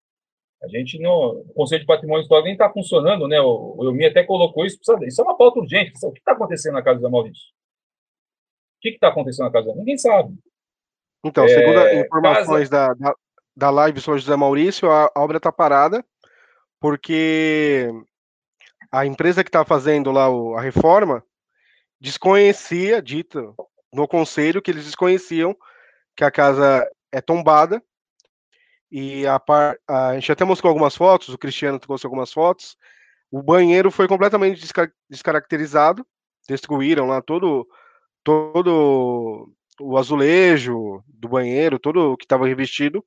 a gente no o Conselho de Patrimônio Histórico nem está funcionando, né? O, o Elmi até colocou isso. Precisa, isso é uma pauta urgente. O que está acontecendo na casa da Maurício? O que está acontecendo na casa da Ninguém sabe. Então, é, segundo informações casa... da, da, da live sobre José Maurício, a, a obra está parada porque a empresa que está fazendo lá o, a reforma desconhecia, dita no conselho, que eles desconheciam que a casa é tombada e a, par, a gente até mostrou algumas fotos, o Cristiano trouxe algumas fotos. O banheiro foi completamente desca, descaracterizado, destruíram lá todo, todo o azulejo do banheiro, todo o que estava revestido.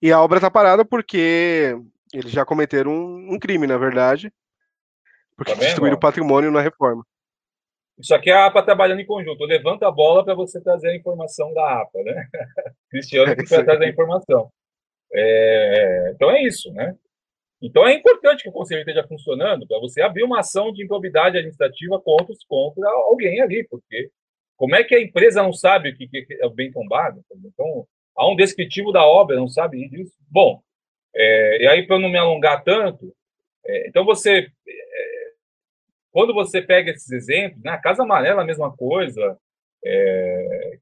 E a obra está parada porque eles já cometeram um, um crime, na verdade, porque tá destruíram o patrimônio na reforma. Isso aqui é a APA trabalhando em conjunto. Levanta a bola para você trazer a informação da APA, né? Cristiano que vai trazer a informação. É, então é isso, né? Então é importante que o conselho esteja funcionando para você abrir uma ação de improbidade administrativa contra, contra alguém ali, porque como é que a empresa não sabe o que, que é o bem tombado? Então, há um descritivo da obra, não sabe disso. Bom, é, e aí para não me alongar tanto, é, então você, é, quando você pega esses exemplos, né, a Casa Amarela a mesma coisa, é,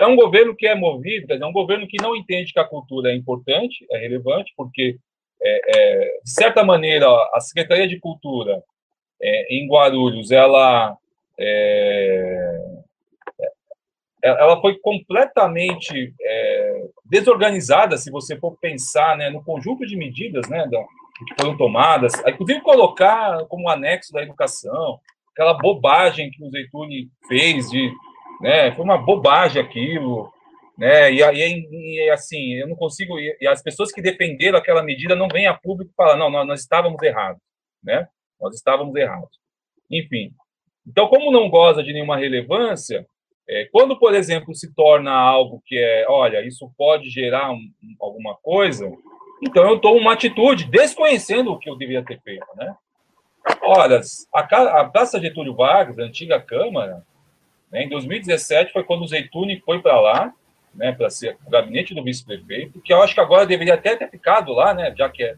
é um governo que é movido, é um governo que não entende que a cultura é importante, é relevante, porque, é, é, de certa maneira, a Secretaria de Cultura é, em Guarulhos, ela, é, é, ela foi completamente desorganizada, se você for pensar né, no conjunto de medidas né, da, que foram tomadas, inclusive colocar como anexo da educação, aquela bobagem que o Zeituni fez de né? Foi uma bobagem aquilo, né? E aí, e, assim, eu não consigo. E as pessoas que defenderam aquela medida não vêm a público falar, não, nós, nós estávamos errados, né? Nós estávamos errados. Enfim. Então, como não goza de nenhuma relevância, é, quando, por exemplo, se torna algo que é, olha, isso pode gerar um, alguma coisa, então eu tomo uma atitude desconhecendo o que eu deveria ter feito, né? Olha, a, a Praça Getúlio Vargas, a antiga Câmara, né? Em 2017 foi quando o Zeituni foi para lá né, para ser o gabinete do vice-prefeito, que eu acho que agora deveria até ter ficado lá, né, já que é,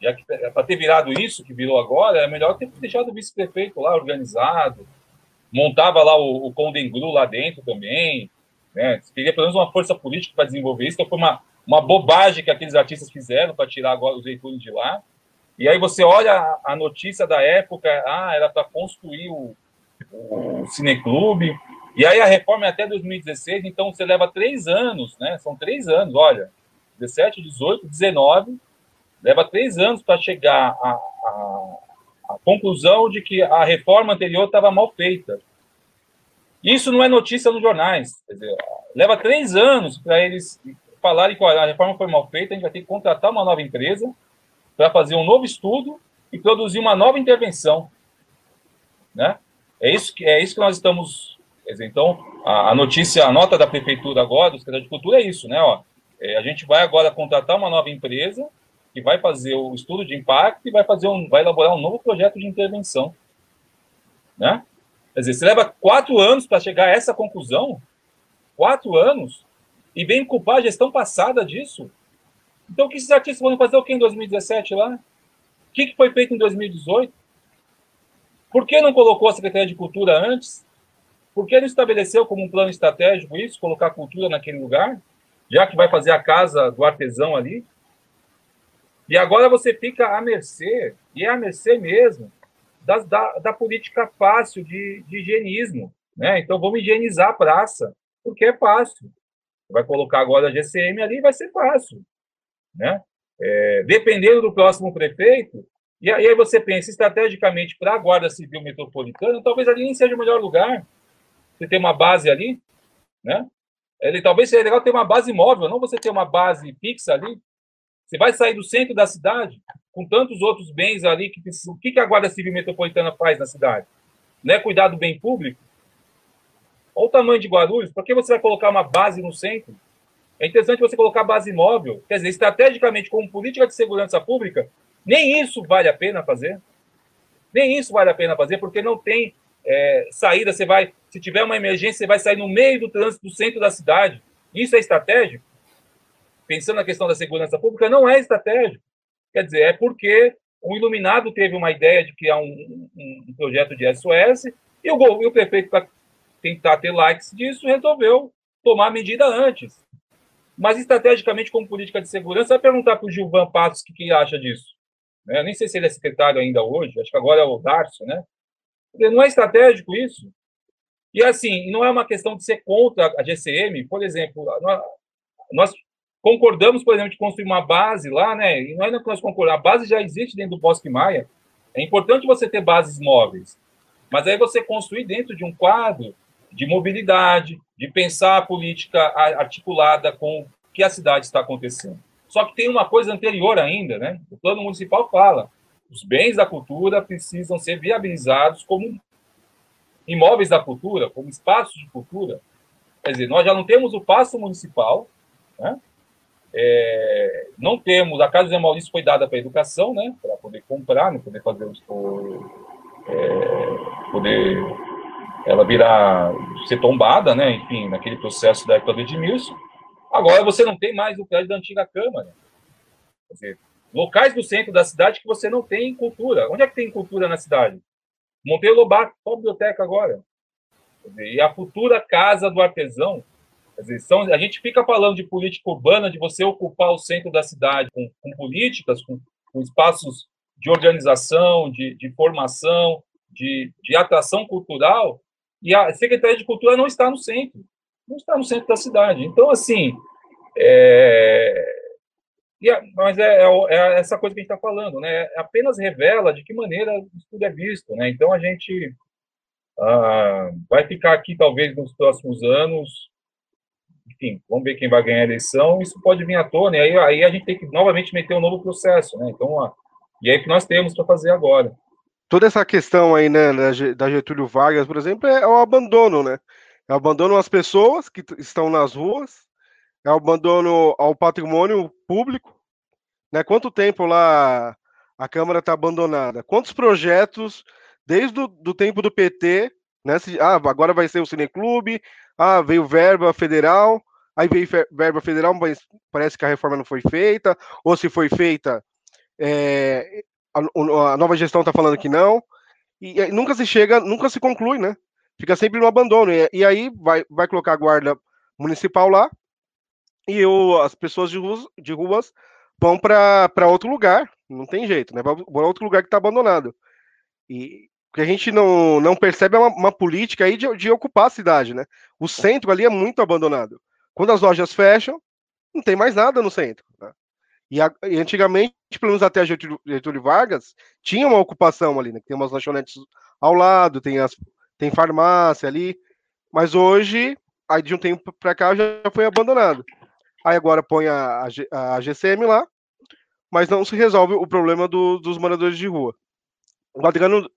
já que é para ter virado isso que virou agora, é melhor ter deixado o vice-prefeito lá organizado, montava lá o, o Condenglu lá dentro também, né, teria pelo menos uma força política para desenvolver isso, então foi uma, uma bobagem que aqueles artistas fizeram para tirar agora os veículos de lá, e aí você olha a, notícia da época, ah, era para construir o, o cineclube, e aí a reforma é até 2016, então você leva três anos, né? São três anos, olha, 17, 18, 19, leva três anos para chegar à, conclusão de que a reforma anterior estava mal feita. Isso não é notícia nos jornais. Dizer, leva três anos para eles falarem que a reforma foi mal feita, a gente vai ter que contratar uma nova empresa para fazer um novo estudo e produzir uma nova intervenção. Né? É isso que, é isso que nós estamos então, a, a, notícia, a nota da prefeitura agora, do Secretaria de Cultura, é isso, né? Ó, é, a gente vai agora contratar uma nova empresa que vai fazer o estudo de impacto e vai fazer um, vai elaborar um novo projeto de intervenção, né? Quer dizer, você leva quatro anos para chegar a essa conclusão, quatro anos, e vem culpar a gestão passada disso. Então, o que esses artistas vão fazer o que em 2017 lá? O que, que foi feito em 2018? Por que não colocou a Secretaria de Cultura antes? Por que não estabeleceu como um plano estratégico isso, colocar a cultura naquele lugar, já que vai fazer a casa do artesão ali? E agora você fica à mercê, e é à mercê mesmo, da, da política fácil de, de higienismo. Né? Então vamos higienizar a praça, porque é fácil. Vai colocar agora a GCM ali, vai ser fácil. Né? É, dependendo do próximo prefeito, e aí você pensa estrategicamente para a Guarda Civil Metropolitana, talvez ali nem seja o melhor lugar você tem uma base ali, né? Ele talvez seja legal ter uma base móvel, não você ter uma base fixa ali. Você vai sair do centro da cidade com tantos outros bens ali que. O que a Guarda Civil Metropolitana faz na cidade? Não é cuidar do bem público? Olha o tamanho de Guarulhos. Por que você vai colocar uma base no centro? É interessante você colocar base móvel. Quer dizer, estrategicamente, como política de segurança pública, nem isso vale a pena fazer. Nem isso vale a pena fazer, porque não tem é, saída, você vai, se tiver uma emergência, você vai sair no meio do trânsito do centro da cidade. Isso é estratégico? Pensando na questão da segurança pública, não é estratégico. Quer dizer, é porque o Iluminado teve uma ideia de criar um, um, um projeto de SOS e o, e o prefeito, tentar ter likes disso, resolveu tomar medida antes. Mas, estrategicamente, como política de segurança, vai perguntar para o Gilvan Passos o que, que ele acha disso. Né? Nem sei se ele é secretário ainda hoje, acho que agora é o Darcio, né? Não é estratégico isso? E assim, não é uma questão de ser contra a GCM, por exemplo, nós concordamos, por exemplo, de construir uma base lá, né? E não é que nós concordamos, a base já existe dentro do Bosque Maia. É importante você ter bases móveis, mas aí você construir dentro de um quadro de mobilidade, de pensar a política articulada com o que a cidade está acontecendo. Só que tem uma coisa anterior ainda, né? O plano municipal fala os bens da cultura precisam ser viabilizados como imóveis da cultura, como espaços de cultura. Quer dizer, nós já não temos o passo municipal, né? É, não temos, a Casa José Maurício foi dada para a educação, né, para poder comprar, né, poder fazer o, é, poder ela virar, ser tombada, né, enfim, naquele processo da época do Edmilson. Agora você não tem mais o prédio da antiga Câmara. Quer dizer, locais do centro da cidade que você não tem cultura. Onde é que tem cultura na cidade? Monteiro Lobato, a biblioteca agora. Dizer, e a futura casa do artesão. Dizer, são, a gente fica falando de política urbana, de você ocupar o centro da cidade com, com políticas, com, com, espaços de organização, de, de formação, de, de atração cultural, e a Secretaria de Cultura não está no centro. Não está no centro da cidade. Então, assim, é, e, mas é, é, é, essa coisa que a gente está falando, né? Apenas revela de que maneira isso tudo é visto, né? Então a gente ah, vai ficar aqui talvez nos próximos anos, enfim, vamos ver quem vai ganhar a eleição. Isso pode vir à tona, e aí, aí a gente tem que novamente meter um novo processo, né? Então, ah, e aí o que nós temos para fazer agora. Toda essa questão aí, né, da Getúlio Vargas, por exemplo, é o abandono, né? É o abandono às pessoas que estão nas ruas, é o abandono ao patrimônio público. Né? Quanto tempo lá a Câmara está abandonada? Quantos projetos, desde o tempo do PT, né? Se, ah, agora vai ser o Cineclube, ah, veio verba federal, aí veio verba federal, mas parece que a reforma não foi feita, ou se foi feita, é, a, a, nova gestão está falando que não, e, e, nunca se chega, nunca se conclui, né? Fica sempre no abandono, e, e aí vai, vai colocar a guarda municipal lá, e eu, as pessoas de ruas, de ruas vão para outro lugar, não tem jeito, né? Para outro lugar que está abandonado. E o que a gente não, não percebe é uma, uma política aí de, de ocupar a cidade, né? O centro ali é muito abandonado. Quando as lojas fecham, não tem mais nada no centro. E, a, e, antigamente, pelo menos até a Getúlio, Getúlio, Vargas, tinha uma ocupação ali, né? Tem umas lanchonetes ao lado, tem, as, tem farmácia ali. Mas hoje, aí de um tempo para cá, já foi abandonado. Aí agora põe a, a, a GCM lá, mas não se resolve o problema do, dos moradores de rua. O Adriano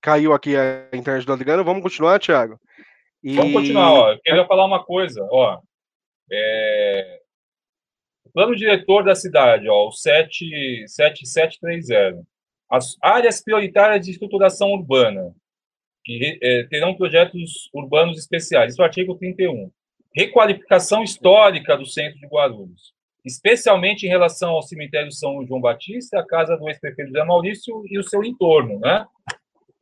caiu aqui a internet do Adriano. Vamos continuar, Thiago? E... Vamos continuar, ó. Eu queria falar uma coisa, ó. É... Plano diretor da cidade, ó, o 7730. As áreas prioritárias de estruturação urbana, que é, terão projetos urbanos especiais. Isso é o artigo 31. Requalificação histórica do centro de Guarulhos, especialmente em relação ao cemitério São João Batista, a casa do ex-prefeito José Maurício e o seu entorno, né?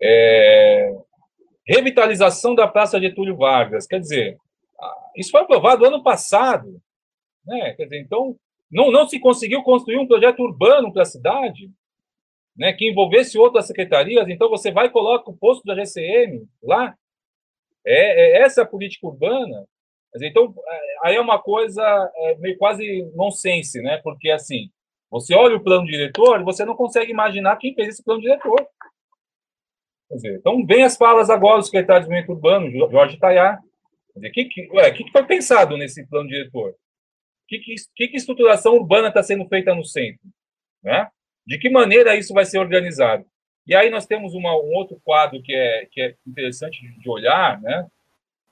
É, revitalização da Praça Getúlio Vargas, quer dizer, isso foi aprovado ano passado, né? Quer dizer, então não, não se conseguiu construir um projeto urbano para a cidade, né, que envolvesse outras secretarias, então você vai e coloca o posto da GCM lá. É, é essa a política urbana. Dizer, então, aí é uma coisa é, meio quase nonsense, né? Porque, assim, você olha o plano diretor e você não consegue imaginar quem fez esse plano diretor. Dizer, então, vem as falas agora do secretário de Desenvolvimento Urbano, Jorge Tayar. O que, que, que, que foi pensado nesse plano diretor? Que, que, que estruturação urbana está sendo feita no centro? Né? De que maneira isso vai ser organizado? E aí nós temos uma, um outro quadro que é, que é interessante de olhar, né?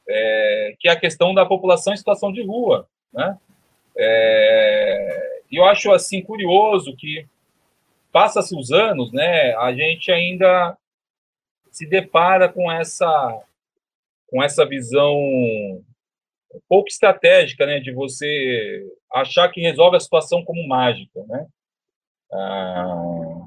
É, que é a questão da população em situação de rua. Né? É, eu acho assim curioso que passa-se os anos, né? A gente ainda se depara com essa com essa visão pouco estratégica, né, de você achar que resolve a situação como mágica, né? Ah,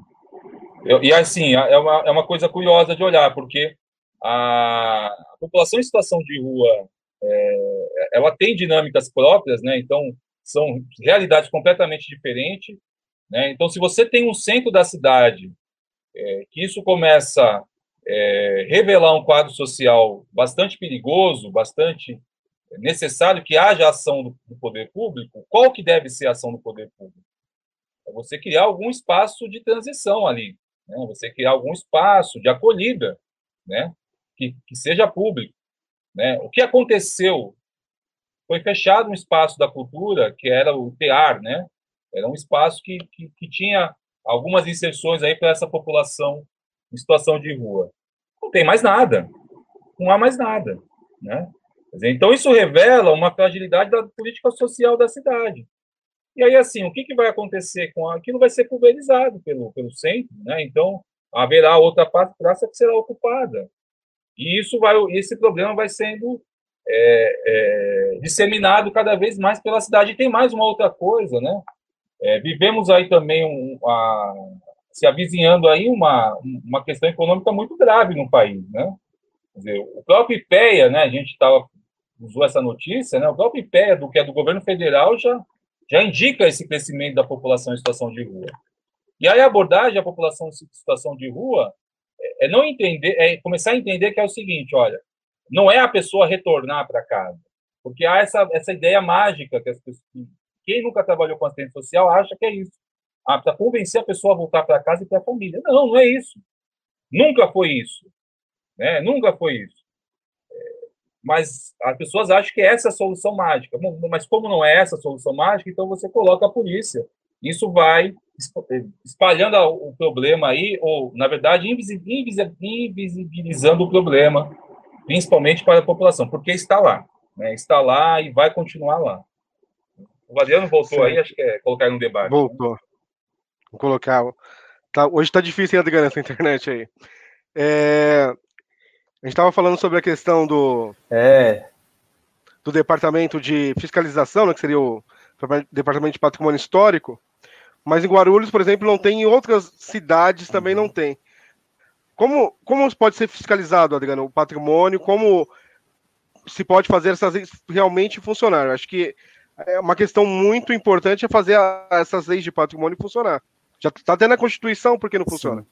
eu, e assim é uma, é uma coisa curiosa de olhar, porque a, a população em situação de rua é, ela tem dinâmicas próprias, né? Então são realidades completamente diferentes, né? Então se você tem um centro da cidade é, que isso começa é, revelar um quadro social bastante perigoso, bastante necessário que haja ação do, do, poder público, qual que deve ser a ação do poder público? É você criar algum espaço de transição ali, né? você criar algum espaço de acolhida, né? que, que seja público. Né? O que aconteceu? Foi fechado um espaço da cultura, que era o TEAR, né? era um espaço que, que, que tinha algumas inserções aí para essa população em situação de rua não tem mais nada. Não há mais nada. Né? Então, isso revela uma fragilidade da política social da cidade. E aí, assim, o que, que vai acontecer com aquilo vai ser pulverizado pelo, pelo centro, né? Então, haverá outra praça que será ocupada. E isso vai, esse problema vai sendo é, é, disseminado cada vez mais pela cidade. E tem mais uma outra coisa, né? É, vivemos aí também um, a, se avizinhando aí uma, uma questão econômica muito grave no país, né? Dizer, o próprio IPEA, né, a gente tava, usou essa notícia, né, o próprio IPEA, do que é do governo federal, já, já indica esse crescimento da população em situação de rua. E aí a abordagem da população em situação de rua é, é não entender, é começar a entender que é o seguinte, olha, não é a pessoa retornar para casa, porque há essa, essa ideia mágica que as pessoas, quem nunca trabalhou com assistente social acha que é isso ah, para convencer a pessoa a voltar para casa e para a família. Não, não é isso. Nunca foi isso. Né? Nunca foi isso. Mas as pessoas acham que essa é a solução mágica. Mas como não é essa a solução mágica, então você coloca a polícia. Isso vai espalhando o problema aí, ou, na verdade, invisibilizando o problema, principalmente para a população, porque está lá. Né? Está lá e vai continuar lá. O Adriano voltou Sim. aí, acho que é colocar no debate. Né? Voltou. Né? Vou colocar. Tá, hoje tá difícil, hein, Adriano, essa internet aí. É, a gente tava falando sobre a questão do. É. do Departamento de Fiscalização, né, que seria o Departamento de Patrimônio Histórico, mas em Guarulhos, por exemplo, não tem, em outras cidades também não tem. Como, como pode ser fiscalizado, Adriano, o patrimônio? Como se pode fazer essas leis realmente funcionar? Eu acho que é uma questão muito importante é fazer a, essas leis de patrimônio funcionar. Já está até na Constituição, por que não funciona?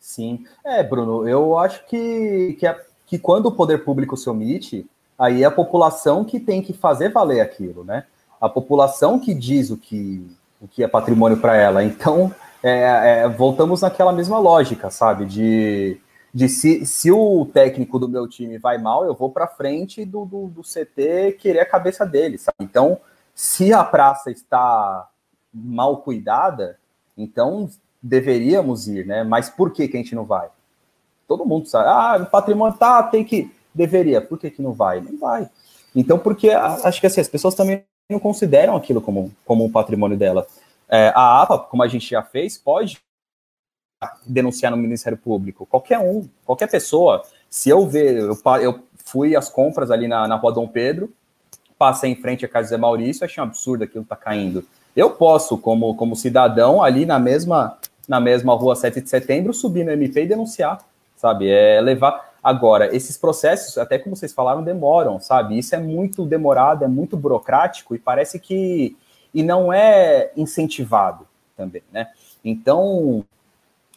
Sim. É, Bruno, eu acho que, que, é, que quando o poder público se omite, aí é a população que tem que fazer valer aquilo, né? A população que diz o que, o que é patrimônio para ela. Então, é, é, voltamos naquela mesma lógica, sabe? De, de se, se o técnico do meu time vai mal, eu vou para frente do, do, do, CT querer a cabeça dele, sabe? Então, se a praça está mal cuidada, então deveríamos ir, né? Mas por que, que a gente não vai? Todo mundo sabe. Ah, o patrimônio tá, tem que. Deveria. Por que, que não vai? Não vai. Então, porque acho que assim, as pessoas também não consideram aquilo como, como um patrimônio dela. É, a APA, como a gente já fez, pode denunciar no Ministério Público. Qualquer um, qualquer pessoa. Se eu ver, eu, eu fui às compras ali na, na Rua Dom Pedro, passei em frente à casa Zé Maurício, achei um absurdo aquilo tá caindo. Eu posso, como, como cidadão, ali na mesma, na mesma rua 7 de setembro, subir no MP e denunciar, sabe? É levar. Agora, esses processos, até como vocês falaram, demoram, sabe? Isso é muito demorado, é muito burocrático e parece que e não é incentivado também, né? Então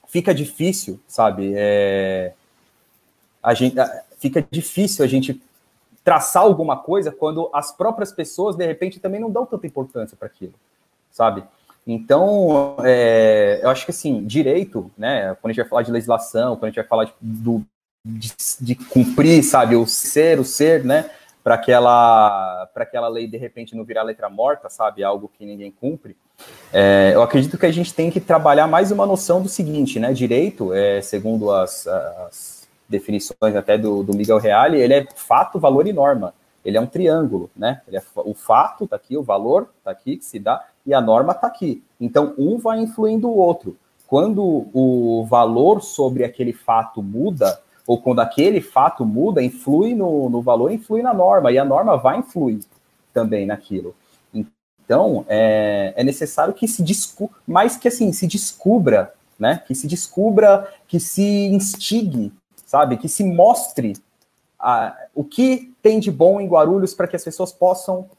fica difícil, sabe? É, a gente fica difícil a gente traçar alguma coisa quando as próprias pessoas de repente também não dão tanta importância para aquilo, sabe? Então, é, eu acho que assim, direito, né? Quando a gente vai falar de legislação, quando a gente vai falar de, do, de, de cumprir, sabe, o ser, o ser, né? para aquela, aquela lei de repente não virar letra morta, sabe? Algo que ninguém cumpre. É, eu acredito que a gente tem que trabalhar mais uma noção do seguinte, né? Direito, é, segundo as, as definições até do, do, Miguel Reale, ele é fato, valor e norma. Ele é um triângulo, né? É, o fato está aqui, o valor está aqui, que se dá, e a norma está aqui. Então, um vai influindo o outro. Quando o valor sobre aquele fato muda, ou quando aquele fato muda, influi no, no valor, influi na norma, e a norma vai influir também naquilo. Então, é, é necessário que se descubra, mais que assim, se descubra, né? Que se descubra, que se instigue, sabe? Que se mostre a, o que tem de bom em Guarulhos para que as pessoas possam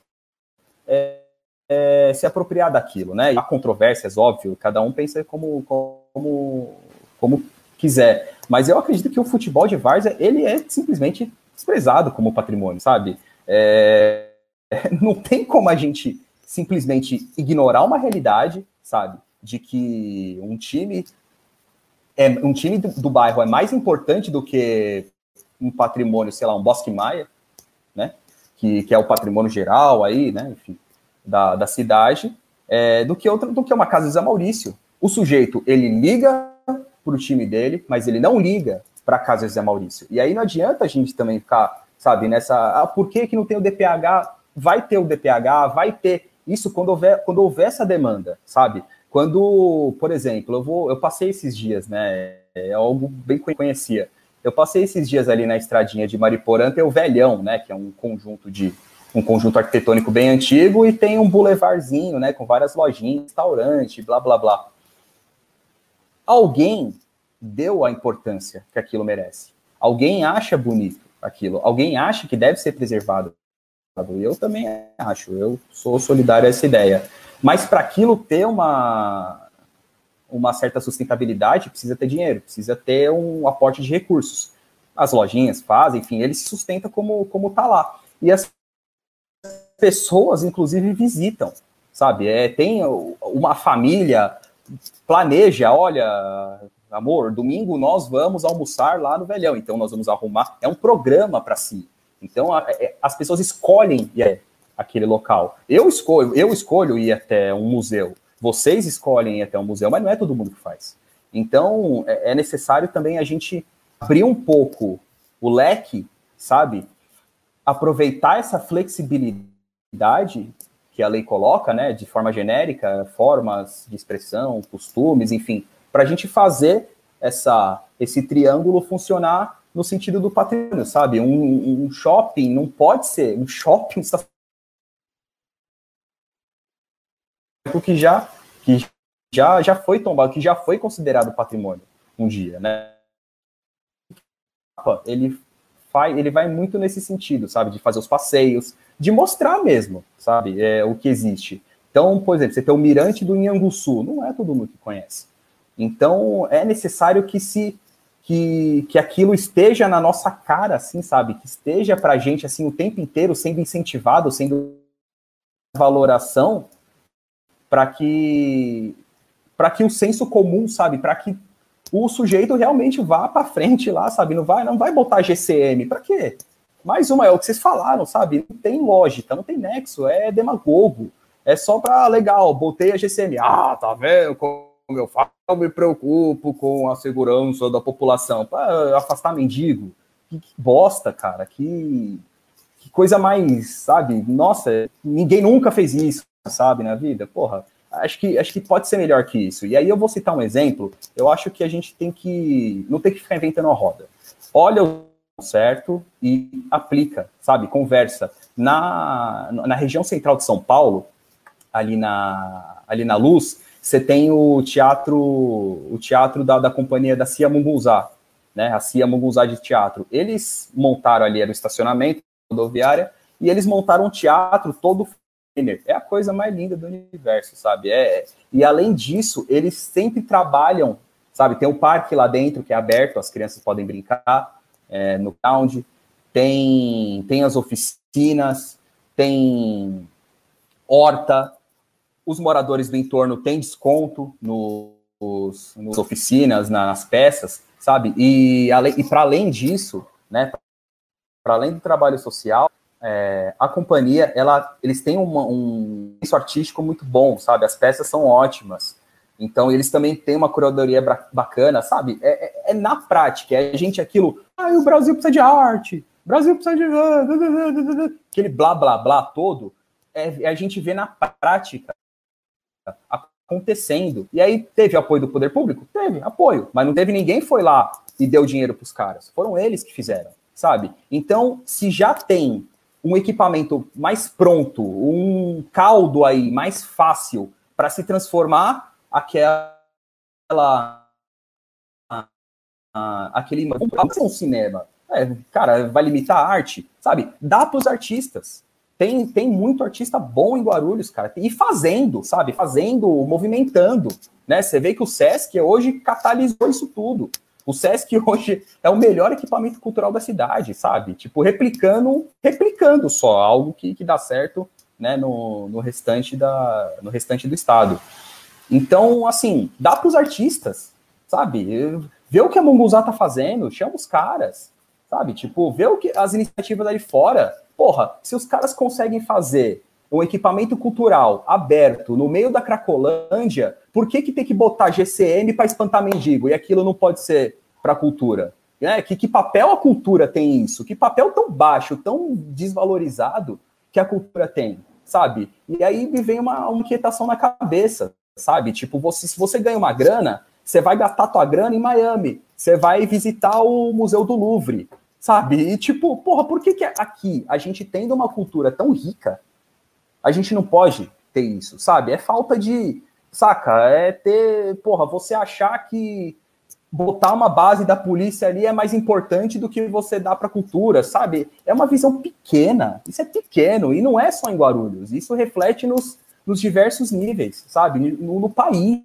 é, é, se apropriar daquilo, né? E há controvérsias, óbvio, cada um pensa como, como, como quiser. Mas eu acredito que o futebol de várzea, ele é simplesmente desprezado como patrimônio, sabe? É... Não tem como a gente simplesmente ignorar uma realidade, sabe? De que um time é um time do, do bairro é mais importante do que um patrimônio, sei lá, um Bosque Maia, né? Que, que é o patrimônio geral aí, né? Enfim, da, da cidade, é, do que outra, do que uma casa de Zé Maurício. O sujeito ele liga para o time dele, mas ele não liga para a casa Zé Maurício. E aí não adianta a gente também ficar, sabe, nessa. Ah, por que, que não tem o DPH? Vai ter o DPH, vai ter. Isso quando houver, quando houver essa demanda, sabe? Quando, por exemplo, eu vou, eu passei esses dias, né? É algo bem que eu conhecia. Eu passei esses dias ali na estradinha de Mariporã, tem o Velhão, né? Que é um conjunto de um conjunto arquitetônico bem antigo e tem um boulevardzinho, né? Com várias lojinhas, restaurante, blá blá blá alguém deu a importância que aquilo merece. Alguém acha bonito aquilo, alguém acha que deve ser preservado. Eu também acho, eu sou solidário a essa ideia. Mas para aquilo ter uma, uma certa sustentabilidade, precisa ter dinheiro, precisa ter um aporte de recursos. As lojinhas fazem, enfim, ele se sustenta como como tá lá. E as pessoas, inclusive, visitam, sabe? É, tem uma família planeja, olha, amor, domingo nós vamos almoçar lá no Velhão, então nós vamos arrumar, é um programa para si. Então a, é, as pessoas escolhem ir aquele local. Eu escolho, eu escolho ir até um museu. Vocês escolhem ir até um museu, mas não é todo mundo que faz. Então é, é necessário também a gente abrir um pouco o leque, sabe? Aproveitar essa flexibilidade que a lei coloca, né, de forma genérica, formas de expressão, costumes, enfim, para a gente fazer essa, esse triângulo funcionar no sentido do patrimônio, sabe? Um, um shopping não pode ser um shopping que já que já já foi tombado, que já foi considerado patrimônio um dia, né? Ele faz, ele vai muito nesse sentido, sabe? De fazer os passeios, de mostrar mesmo, sabe? É, o que existe. Então, por exemplo, você tem o Mirante do Inhanguçu, não é todo mundo que conhece. Então, é necessário que se que, que aquilo esteja na nossa cara, assim, sabe? Que esteja para a gente, assim, o tempo inteiro sendo incentivado, sendo valoração, para que para que o senso comum, sabe? Para que o sujeito realmente vá para frente lá, sabe? Não vai, não vai botar GCM. Para quê? Mais uma, é o que vocês falaram, sabe? Não tem lógica, não tem nexo, é demagogo. É só para legal, botei a GCM. Ah, tá vendo como eu falo? Eu me preocupo com a segurança da população. Para afastar mendigo. Que, que bosta, cara. Que, que coisa mais, sabe? Nossa, ninguém nunca fez isso, sabe, na vida. Porra, acho que, acho que pode ser melhor que isso. E aí eu vou citar um exemplo. Eu acho que a gente tem que. Não tem que ficar inventando a roda. Olha o certo e aplica, sabe? Conversa. Na, na região central de São Paulo, ali na, ali na Luz, você tem o teatro, o teatro da, da companhia da Cia Munguzá, né? A Cia Munguzá de teatro. Eles montaram ali, era o estacionamento rodoviária, e eles montaram um teatro todo é a coisa mais linda do universo, sabe? É, e além disso, eles sempre trabalham, sabe? Tem um parque lá dentro que é aberto, as crianças podem brincar é, no ground, tem, tem as oficinas, tem horta, os moradores do entorno têm desconto nos, nos oficinas, nas peças, sabe? E, e para além disso, né, para além do trabalho social, é, a companhia, ela, eles têm uma, um isso artístico muito bom, sabe? As peças são ótimas. Então, eles também têm uma curadoria bacana, sabe? É, é, é, na prática, é a gente aquilo, ah, o Brasil precisa de arte, o Brasil precisa de... Aquele blá, blá, blá todo, é, a gente vê na prática acontecendo. E aí teve apoio do poder público? Teve apoio, mas não teve ninguém foi lá e deu dinheiro para os caras. Foram eles que fizeram, sabe? Então, se já tem um equipamento mais pronto, um caldo aí mais fácil para se transformar aquela aquele vamos um cinema, é, cara, vai limitar a arte, sabe? Dá para os artistas. Tem, tem muito artista bom em Guarulhos, cara. E fazendo, sabe? Fazendo, movimentando. Né? Você vê que o Sesc hoje catalisou isso tudo. O Sesc hoje é o melhor equipamento cultural da cidade, sabe? Tipo, replicando, replicando só, algo que, que dá certo né, no, no, restante da, no restante do estado. Então, assim, dá para os artistas, sabe? Vê o que a Monguzá tá fazendo, chama os caras, sabe? Tipo, vê o que as iniciativas ali fora Porra, se os caras conseguem fazer um equipamento cultural aberto no meio da Cracolândia, por que, que tem que botar GCM para espantar mendigo? E aquilo não pode ser para a cultura? É, que, que papel a cultura tem isso? Que papel tão baixo, tão desvalorizado que a cultura tem, sabe? E aí me vem uma, uma inquietação na cabeça, sabe? Tipo, você, se você ganha uma grana, você vai gastar tua grana em Miami, você vai visitar o Museu do Louvre, sabe? E tipo, porra, por que, que aqui, a gente tendo uma cultura tão rica, a gente não pode ter isso, sabe? É falta de, saca? É ter, porra, você achar que botar uma base da polícia ali é mais importante do que você dá para a cultura, sabe? É uma visão pequena, isso é pequeno, e não é só em Guarulhos, isso reflete nos, nos diversos níveis, sabe? No, no país,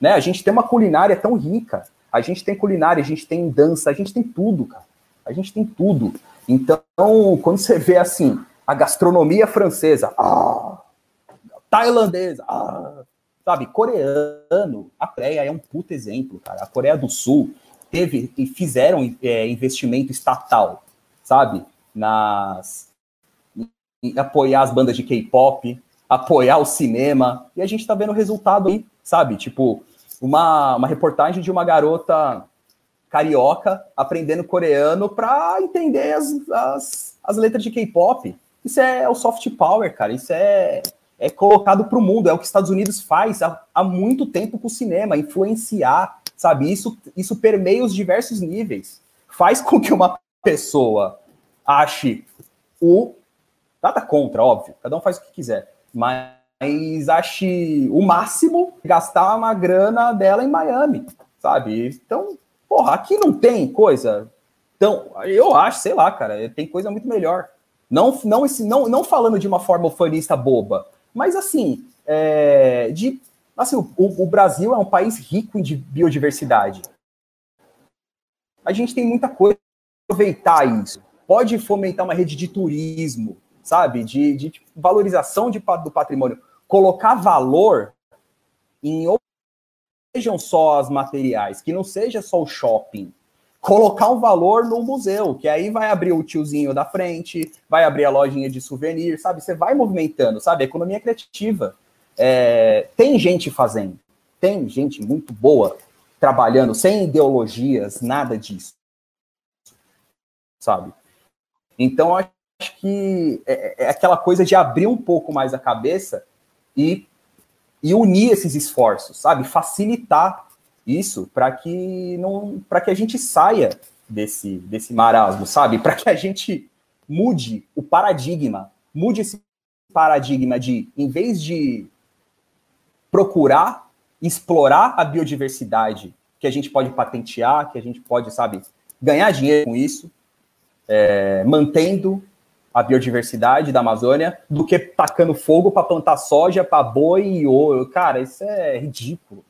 né? A gente tem uma culinária tão rica, a gente tem culinária, a gente tem dança, a gente tem tudo, cara. A gente tem tudo. Então, quando você vê assim, a gastronomia francesa, ah, tailandesa, ah, sabe, coreano, a Coreia é um puto exemplo, cara. A Coreia do Sul teve e fizeram é, investimento estatal, sabe, nas apoiar as bandas de K-pop, apoiar o cinema, e a gente tá vendo o resultado aí, sabe? Tipo, uma, uma reportagem de uma garota carioca aprendendo coreano para entender as, as, as, letras de K-pop. Isso é o soft power, cara. Isso é, é colocado para o mundo. É o que os Estados Unidos faz há, há muito tempo com o cinema, influenciar, sabe? Isso, isso permeia os diversos níveis. faz com que uma pessoa ache o. Nada contra, óbvio, cada um faz o que quiser, mas ache o máximo gastar uma grana dela em Miami, sabe? Então, porra, aqui não tem coisa. Então, eu acho, sei lá, cara, tem coisa muito melhor. Não, não, esse, não, não falando de uma forma ufanista boba, mas assim, é, de, assim o, o Brasil é um país rico de biodiversidade. A gente tem muita coisa aproveitar isso. Pode fomentar uma rede de turismo, sabe? De, de, de valorização de, do patrimônio. Colocar valor em sejam só as materiais, que não seja só o shopping. Colocar um valor no museu, que aí vai abrir o tiozinho da frente, vai abrir a lojinha de souvenir, sabe? Você vai movimentando, sabe? Economia criativa. É, tem gente fazendo, tem gente muito boa trabalhando, sem ideologias, nada disso, sabe? Então, acho que é, é aquela coisa de abrir um pouco mais a cabeça e, e unir esses esforços, sabe? Facilitar isso para que não, para que a gente saia desse desse marasmo, sabe? Para que a gente mude o paradigma, mude esse paradigma de, em vez de procurar explorar a biodiversidade que a gente pode patentear, que a gente pode, sabe, ganhar dinheiro com isso, é, mantendo a biodiversidade da Amazônia, do que tacando fogo para plantar soja, para boi e ouro. Cara, isso é ridículo.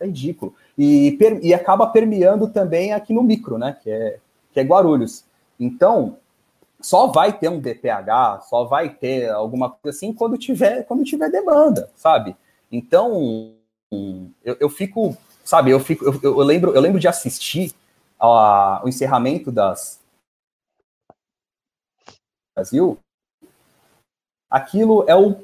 É ridículo. E, per, e acaba permeando também aqui no micro, né? Que é, que é Guarulhos. Então, só vai ter um DPH, só vai ter alguma coisa assim quando tiver, quando tiver demanda, sabe? Então, eu, eu fico, sabe, eu fico, eu, eu, lembro, eu lembro de assistir ao encerramento das Brasil. Aquilo é o,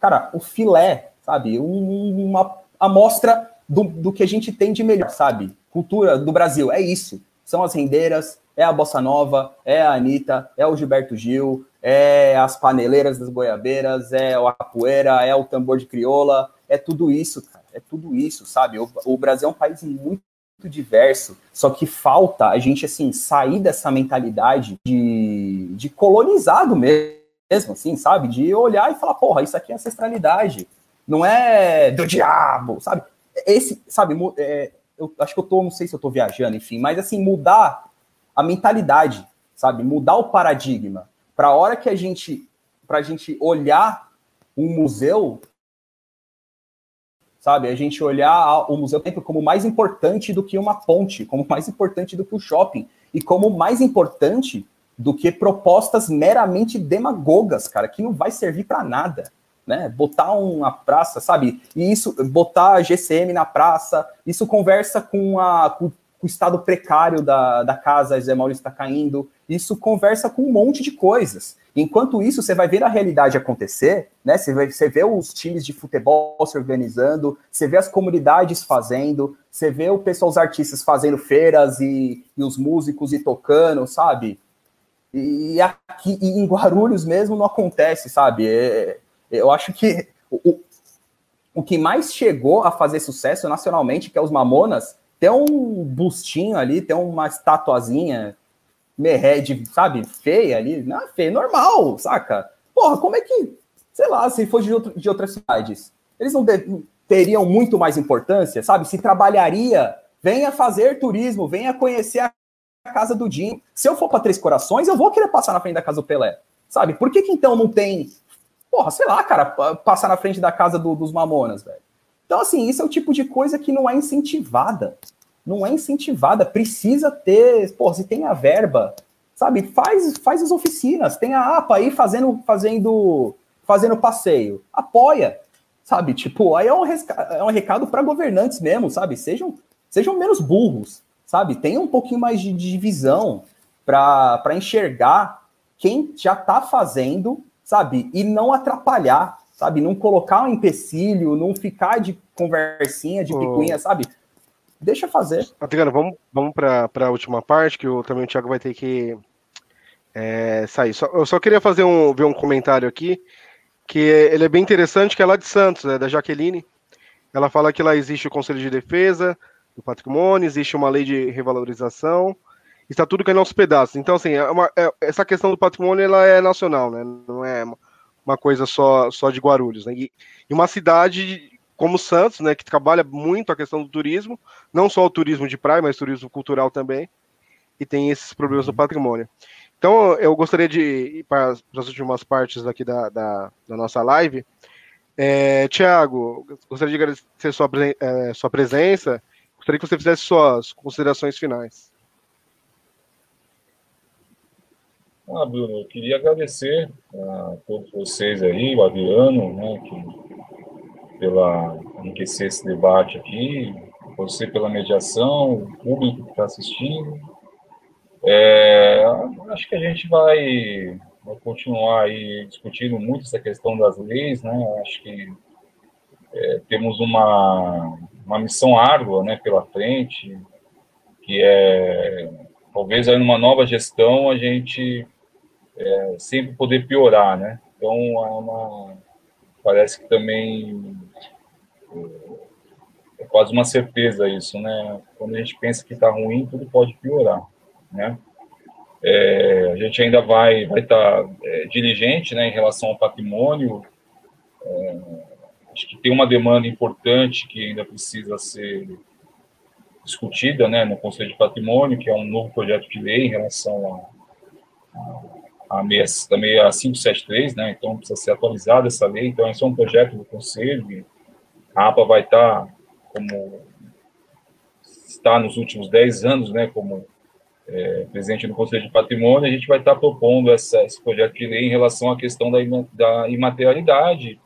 cara, o filé, sabe, um, uma amostra do, do que a gente tem de melhor, sabe? Cultura do Brasil, é isso. São as rendeiras, é a bossa nova, é a Anitta, é o Gilberto Gil, é as paneleiras das goiabeiras, é a capoeira, é o tambor de crioula, é tudo isso, cara. É tudo isso, sabe? O, o Brasil é um país muito diverso, só que falta a gente, assim, sair dessa mentalidade de, de colonizado mesmo, assim, sabe? De olhar e falar, porra, isso aqui é ancestralidade, não é do diabo, sabe? Esse, sabe, é, eu acho que eu tô, não sei se eu tô viajando, enfim, mas assim, mudar a mentalidade, sabe? Mudar o paradigma. Para a hora que a gente, para a gente olhar um museu, sabe? A gente olhar o museu como mais importante do que uma ponte, como mais importante do que o shopping e como mais importante do que propostas meramente demagogas, cara, que não vai servir para nada. Né, botar uma praça, sabe? E isso, botar a GCM na praça, isso conversa com, a, com o estado precário da, da casa, Zé Maurício está caindo, isso conversa com um monte de coisas. Enquanto isso, você vai ver a realidade acontecer, né? Você, vai, você vê os times de futebol se organizando, você vê as comunidades fazendo, você vê o pessoal, os artistas fazendo feiras e, e os músicos e tocando, sabe? E aqui e em Guarulhos mesmo não acontece, sabe? É, eu acho que o, o que mais chegou a fazer sucesso nacionalmente, que é os Mamonas, tem um bustinho ali, tem uma estatuazinha merred, sabe, feia ali. Não, feia, normal, saca? Porra, como é que, sei lá, se for de, outro, de outras cidades, eles não de, teriam muito mais importância, sabe? Se trabalharia, venha fazer turismo, venha conhecer a casa do Dinho. Se eu for para Três Corações, eu vou querer passar na frente da casa do Pelé, sabe? Por que, que então não tem, porra, sei lá, cara, passar na frente da casa do, dos Mamonas, velho? Então, assim, isso é o tipo de coisa que não é incentivada. Não é incentivada. Precisa ter, pô, se tem a verba, sabe, faz, faz as oficinas, tem a APA aí fazendo, fazendo, fazendo passeio. Apoia, sabe? Tipo, aí é um, é um recado para governantes mesmo, sabe? Sejam, sejam menos burros, sabe? Tenham um pouquinho mais de, de visão para enxergar quem já está fazendo, sabe? E não atrapalhar sabe? Não colocar um empecilho, não ficar de conversinha, de picuinha, oh. sabe? Deixa fazer. Adriano, vamos, vamos para a última parte, que o, também o Thiago vai ter que é, sair. Só, eu só queria fazer um, ver um comentário aqui, que ele é bem interessante, que é lá de Santos, né, da Jaqueline. Ela fala que lá existe o Conselho de Defesa do Patrimônio, existe uma lei de revalorização, está tudo caindo aos pedaços. Então, assim, é uma, é, essa questão do patrimônio ela é nacional, né? Não é uma coisa só, só de Guarulhos. Né? E, e uma cidade como Santos, né, que trabalha muito a questão do turismo, não só o turismo de praia, mas turismo cultural também, e tem esses problemas no patrimônio. Então, eu gostaria de ir para as últimas partes aqui da, da, da nossa live. É, Tiago, gostaria de agradecer sua, é, sua presença. Gostaria que você fizesse suas considerações finais. Ah, Bruno, eu queria agradecer a todos vocês aí, o Adriano, né, que, pela enriquecer esse debate aqui, você pela mediação, o público que está assistindo, é, acho que a gente vai, vai, continuar aí discutindo muito essa questão das leis, né? Acho que é, temos uma, uma missão árdua, né, pela frente, que é talvez aí numa nova gestão a gente é, sempre poder piorar, né? Então é uma, parece que também é quase uma certeza isso, né? Quando a gente pensa que está ruim, tudo pode piorar né? É, a gente ainda vai vai estar tá, é, diligente, né, em relação ao patrimônio. É, acho que tem uma demanda importante que ainda precisa ser discutida, né, no Conselho de Patrimônio, que é um novo projeto de lei em relação a, a, a 573, né, então precisa ser atualizada essa lei, então esse é um projeto do Conselho, a APA vai estar tá como está nos últimos 10 anos, né, como é, presidente do Conselho de Patrimônio, a gente vai estar propondo essa, esse projeto de lei em relação à questão da, da imaterialidade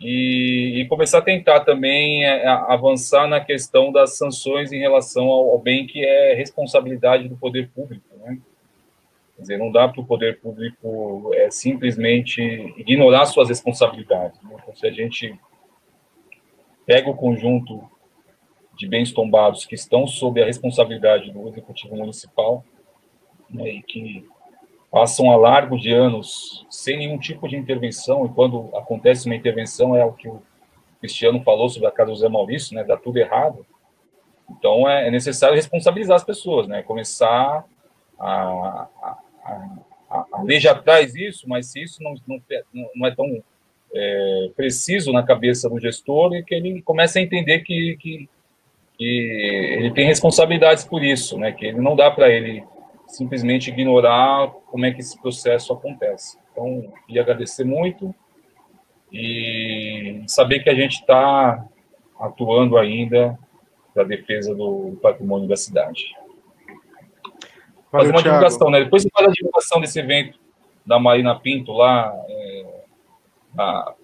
e, e, começar a tentar também é, avançar na questão das sanções em relação ao, ao, bem que é responsabilidade do poder público. Quer dizer, não dá para o poder público é, simplesmente ignorar suas responsabilidades. Né? Então, se a gente pega o conjunto de bens tombados que estão sob a responsabilidade do Executivo Municipal né, e que passam a largo de anos sem nenhum tipo de intervenção, e quando acontece uma intervenção é o que o Cristiano falou sobre a casa do Zé Maurício, né, dá tudo errado. Então é, é necessário responsabilizar as pessoas, né, começar a, a, lei já traz isso, mas se isso não, não, não é tão é, preciso na cabeça do gestor, e que ele comece a entender que, que que ele tem responsabilidades por isso, né? Que ele não dá para ele simplesmente ignorar como é que esse processo acontece. Então, queria agradecer muito e saber que a gente está atuando ainda para defesa do patrimônio da cidade. Fazer uma Thiago. divulgação, né? Depois faz a divulgação desse evento da Marina Pinto lá, é, a,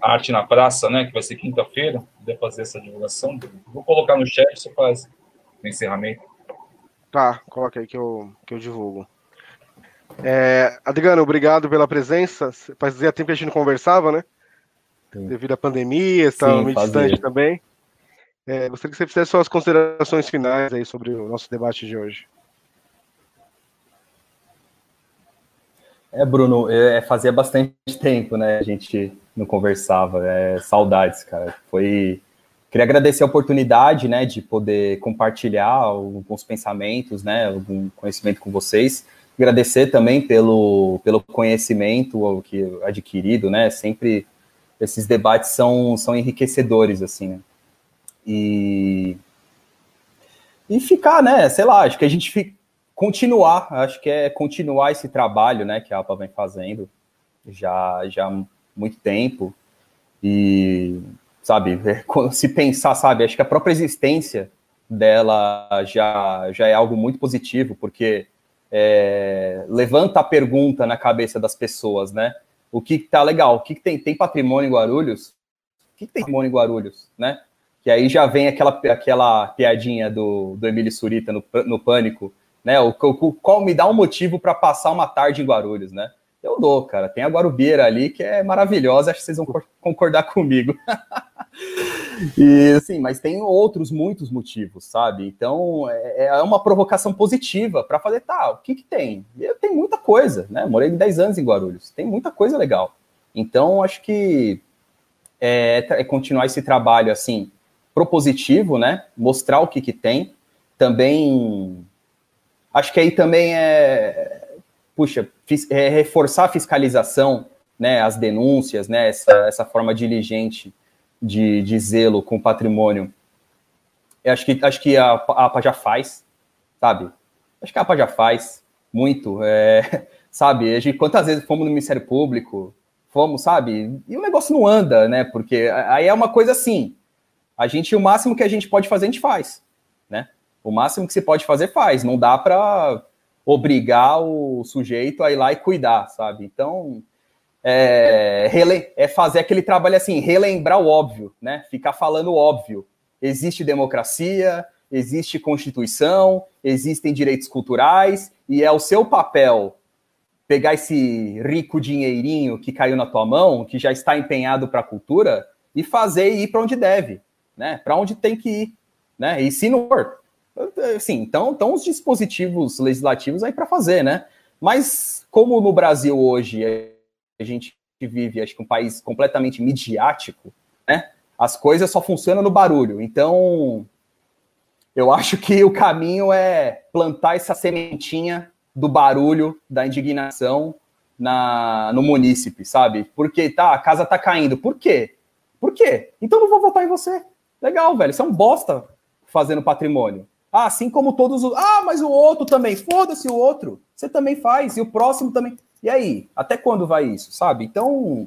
a Arte na Praça, né? Que vai ser quinta-feira puder fazer essa divulgação, vou colocar no chat, você faz o encerramento. Tá, coloca aí que eu, que eu divulgo. É, Adriano, obrigado pela presença. Fazia tempo que a gente não conversava, né? Sim. Devido à pandemia, estava muito distante também. É, gostaria que você fizesse suas considerações finais aí sobre o nosso debate de hoje. É, Bruno, é, fazia bastante tempo, né? A gente não conversava. É, saudades, cara. Foi. Queria agradecer a oportunidade, né, de poder compartilhar alguns pensamentos, né, algum conhecimento com vocês. Agradecer também pelo, pelo conhecimento que adquirido, né. Sempre esses debates são, são enriquecedores, assim. Né? E e ficar, né, sei lá, acho que a gente fica, continuar, acho que é continuar esse trabalho, né, que a APA vem fazendo já já há muito tempo e sabe, se pensar, sabe, acho que a própria existência dela já já é algo muito positivo, porque é, levanta a pergunta na cabeça das pessoas, né? O que tá legal? O que, que tem? Tem patrimônio em Guarulhos? O que, que tem patrimônio em Guarulhos, né? Que aí já vem aquela, aquela piadinha do, do Emílio Surita no, no Pânico, né? O, o, qual me dá um motivo para passar uma tarde em Guarulhos, né? Eu dou, cara. Tem a Guarubeira ali que é maravilhosa, acho que vocês vão concordar comigo. e assim, mas tem outros muitos motivos, sabe? Então é, é uma provocação positiva para fazer, tá, o que que tem? Tem muita coisa, né? Morei 10 anos em Guarulhos, tem muita coisa legal. Então acho que é, é continuar esse trabalho assim propositivo, né? Mostrar o que que tem, também acho que aí também é, puxa, é reforçar a fiscalização, né, as denúncias, né, essa, essa forma diligente de, de zelo com o patrimônio. Eu acho que, acho que a, a APA já faz, sabe? Acho que a APA já faz muito, é, sabe? A gente, quantas vezes fomos no Ministério Público, fomos, sabe? E o negócio não anda, né? Porque aí é uma coisa assim, a gente, o máximo que a gente pode fazer, a gente faz? O máximo que se pode fazer, faz. Não dá para obrigar o sujeito a ir lá e cuidar, sabe? Então, é, é, fazer aquele trabalho assim, relembrar o óbvio, né? Ficar falando o óbvio. Existe democracia, existe constituição, existem direitos culturais, e é o seu papel pegar esse rico dinheirinho que caiu na tua mão, que já está empenhado para a cultura, e fazer ir para onde deve, né? Para onde tem que ir, né? E se não for, assim, então, então os dispositivos legislativos aí para fazer, né? Mas como no Brasil hoje a gente vive, acho que um país completamente midiático, né? As coisas só funcionam no barulho. Então, eu acho que o caminho é plantar essa sementinha do barulho, da indignação na, no munícipe, sabe? Porque tá, a casa tá caindo. Por quê? Por quê? Então não vou votar em você. Legal, velho. Você é um bosta fazendo patrimônio. Ah, assim como todos os. Ah, mas o outro também. Foda-se o outro. Você também faz. E o próximo também. E aí? Até quando vai isso, sabe? Então,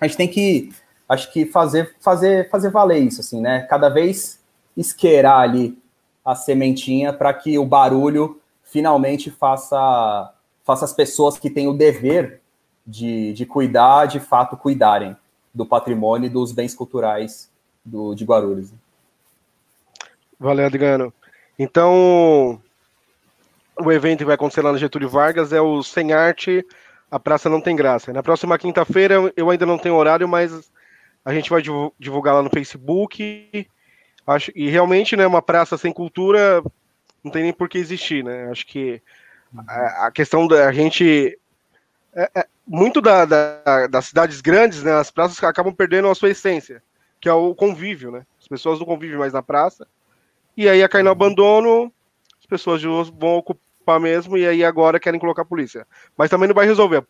a gente tem que, acho que fazer, fazer, fazer valer isso, assim, né? Cada vez esquerar ali a sementinha para que o barulho finalmente faça, faça as pessoas que têm o dever de, de cuidar, de fato, cuidarem do patrimônio e dos bens culturais do, de Guarulhos. Valeu, Adriano. Então, o evento que vai acontecer lá no Getúlio Vargas é o Sem Arte, a Praça Não Tem Graça. Na próxima quinta-feira, eu ainda não tenho horário, mas a gente vai divulgar lá no Facebook. Acho, e realmente, né, uma praça sem cultura não tem nem por que existir, né? Acho que a, a questão da gente. É, é, muito da, da, das cidades grandes, né, as praças acabam perdendo a sua essência, que é o convívio, né? As pessoas não convivem mais na praça e aí a cair no abandono, as pessoas de rua vão ocupar mesmo, e aí agora querem colocar a polícia. Mas também não vai resolver.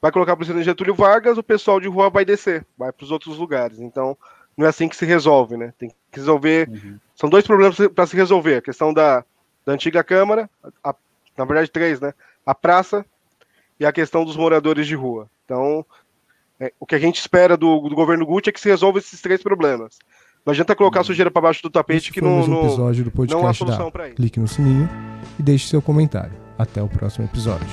Vai colocar a polícia no Getúlio Vargas, o pessoal de rua vai descer, vai para os outros lugares. Então, não é assim que se resolve, né? Tem que resolver. Uhum. São dois problemas para se resolver: a questão da, da antiga Câmara, a, na verdade, três, né? A praça e a questão dos moradores de rua. Então, é, o que a gente espera do, do governo Gucci é que se resolva esses três problemas. Não adianta colocar sujeira para baixo do tapete Esse que não, um episódio do podcast não há solução para isso. Clique no sininho e deixe seu comentário. Até o próximo episódio.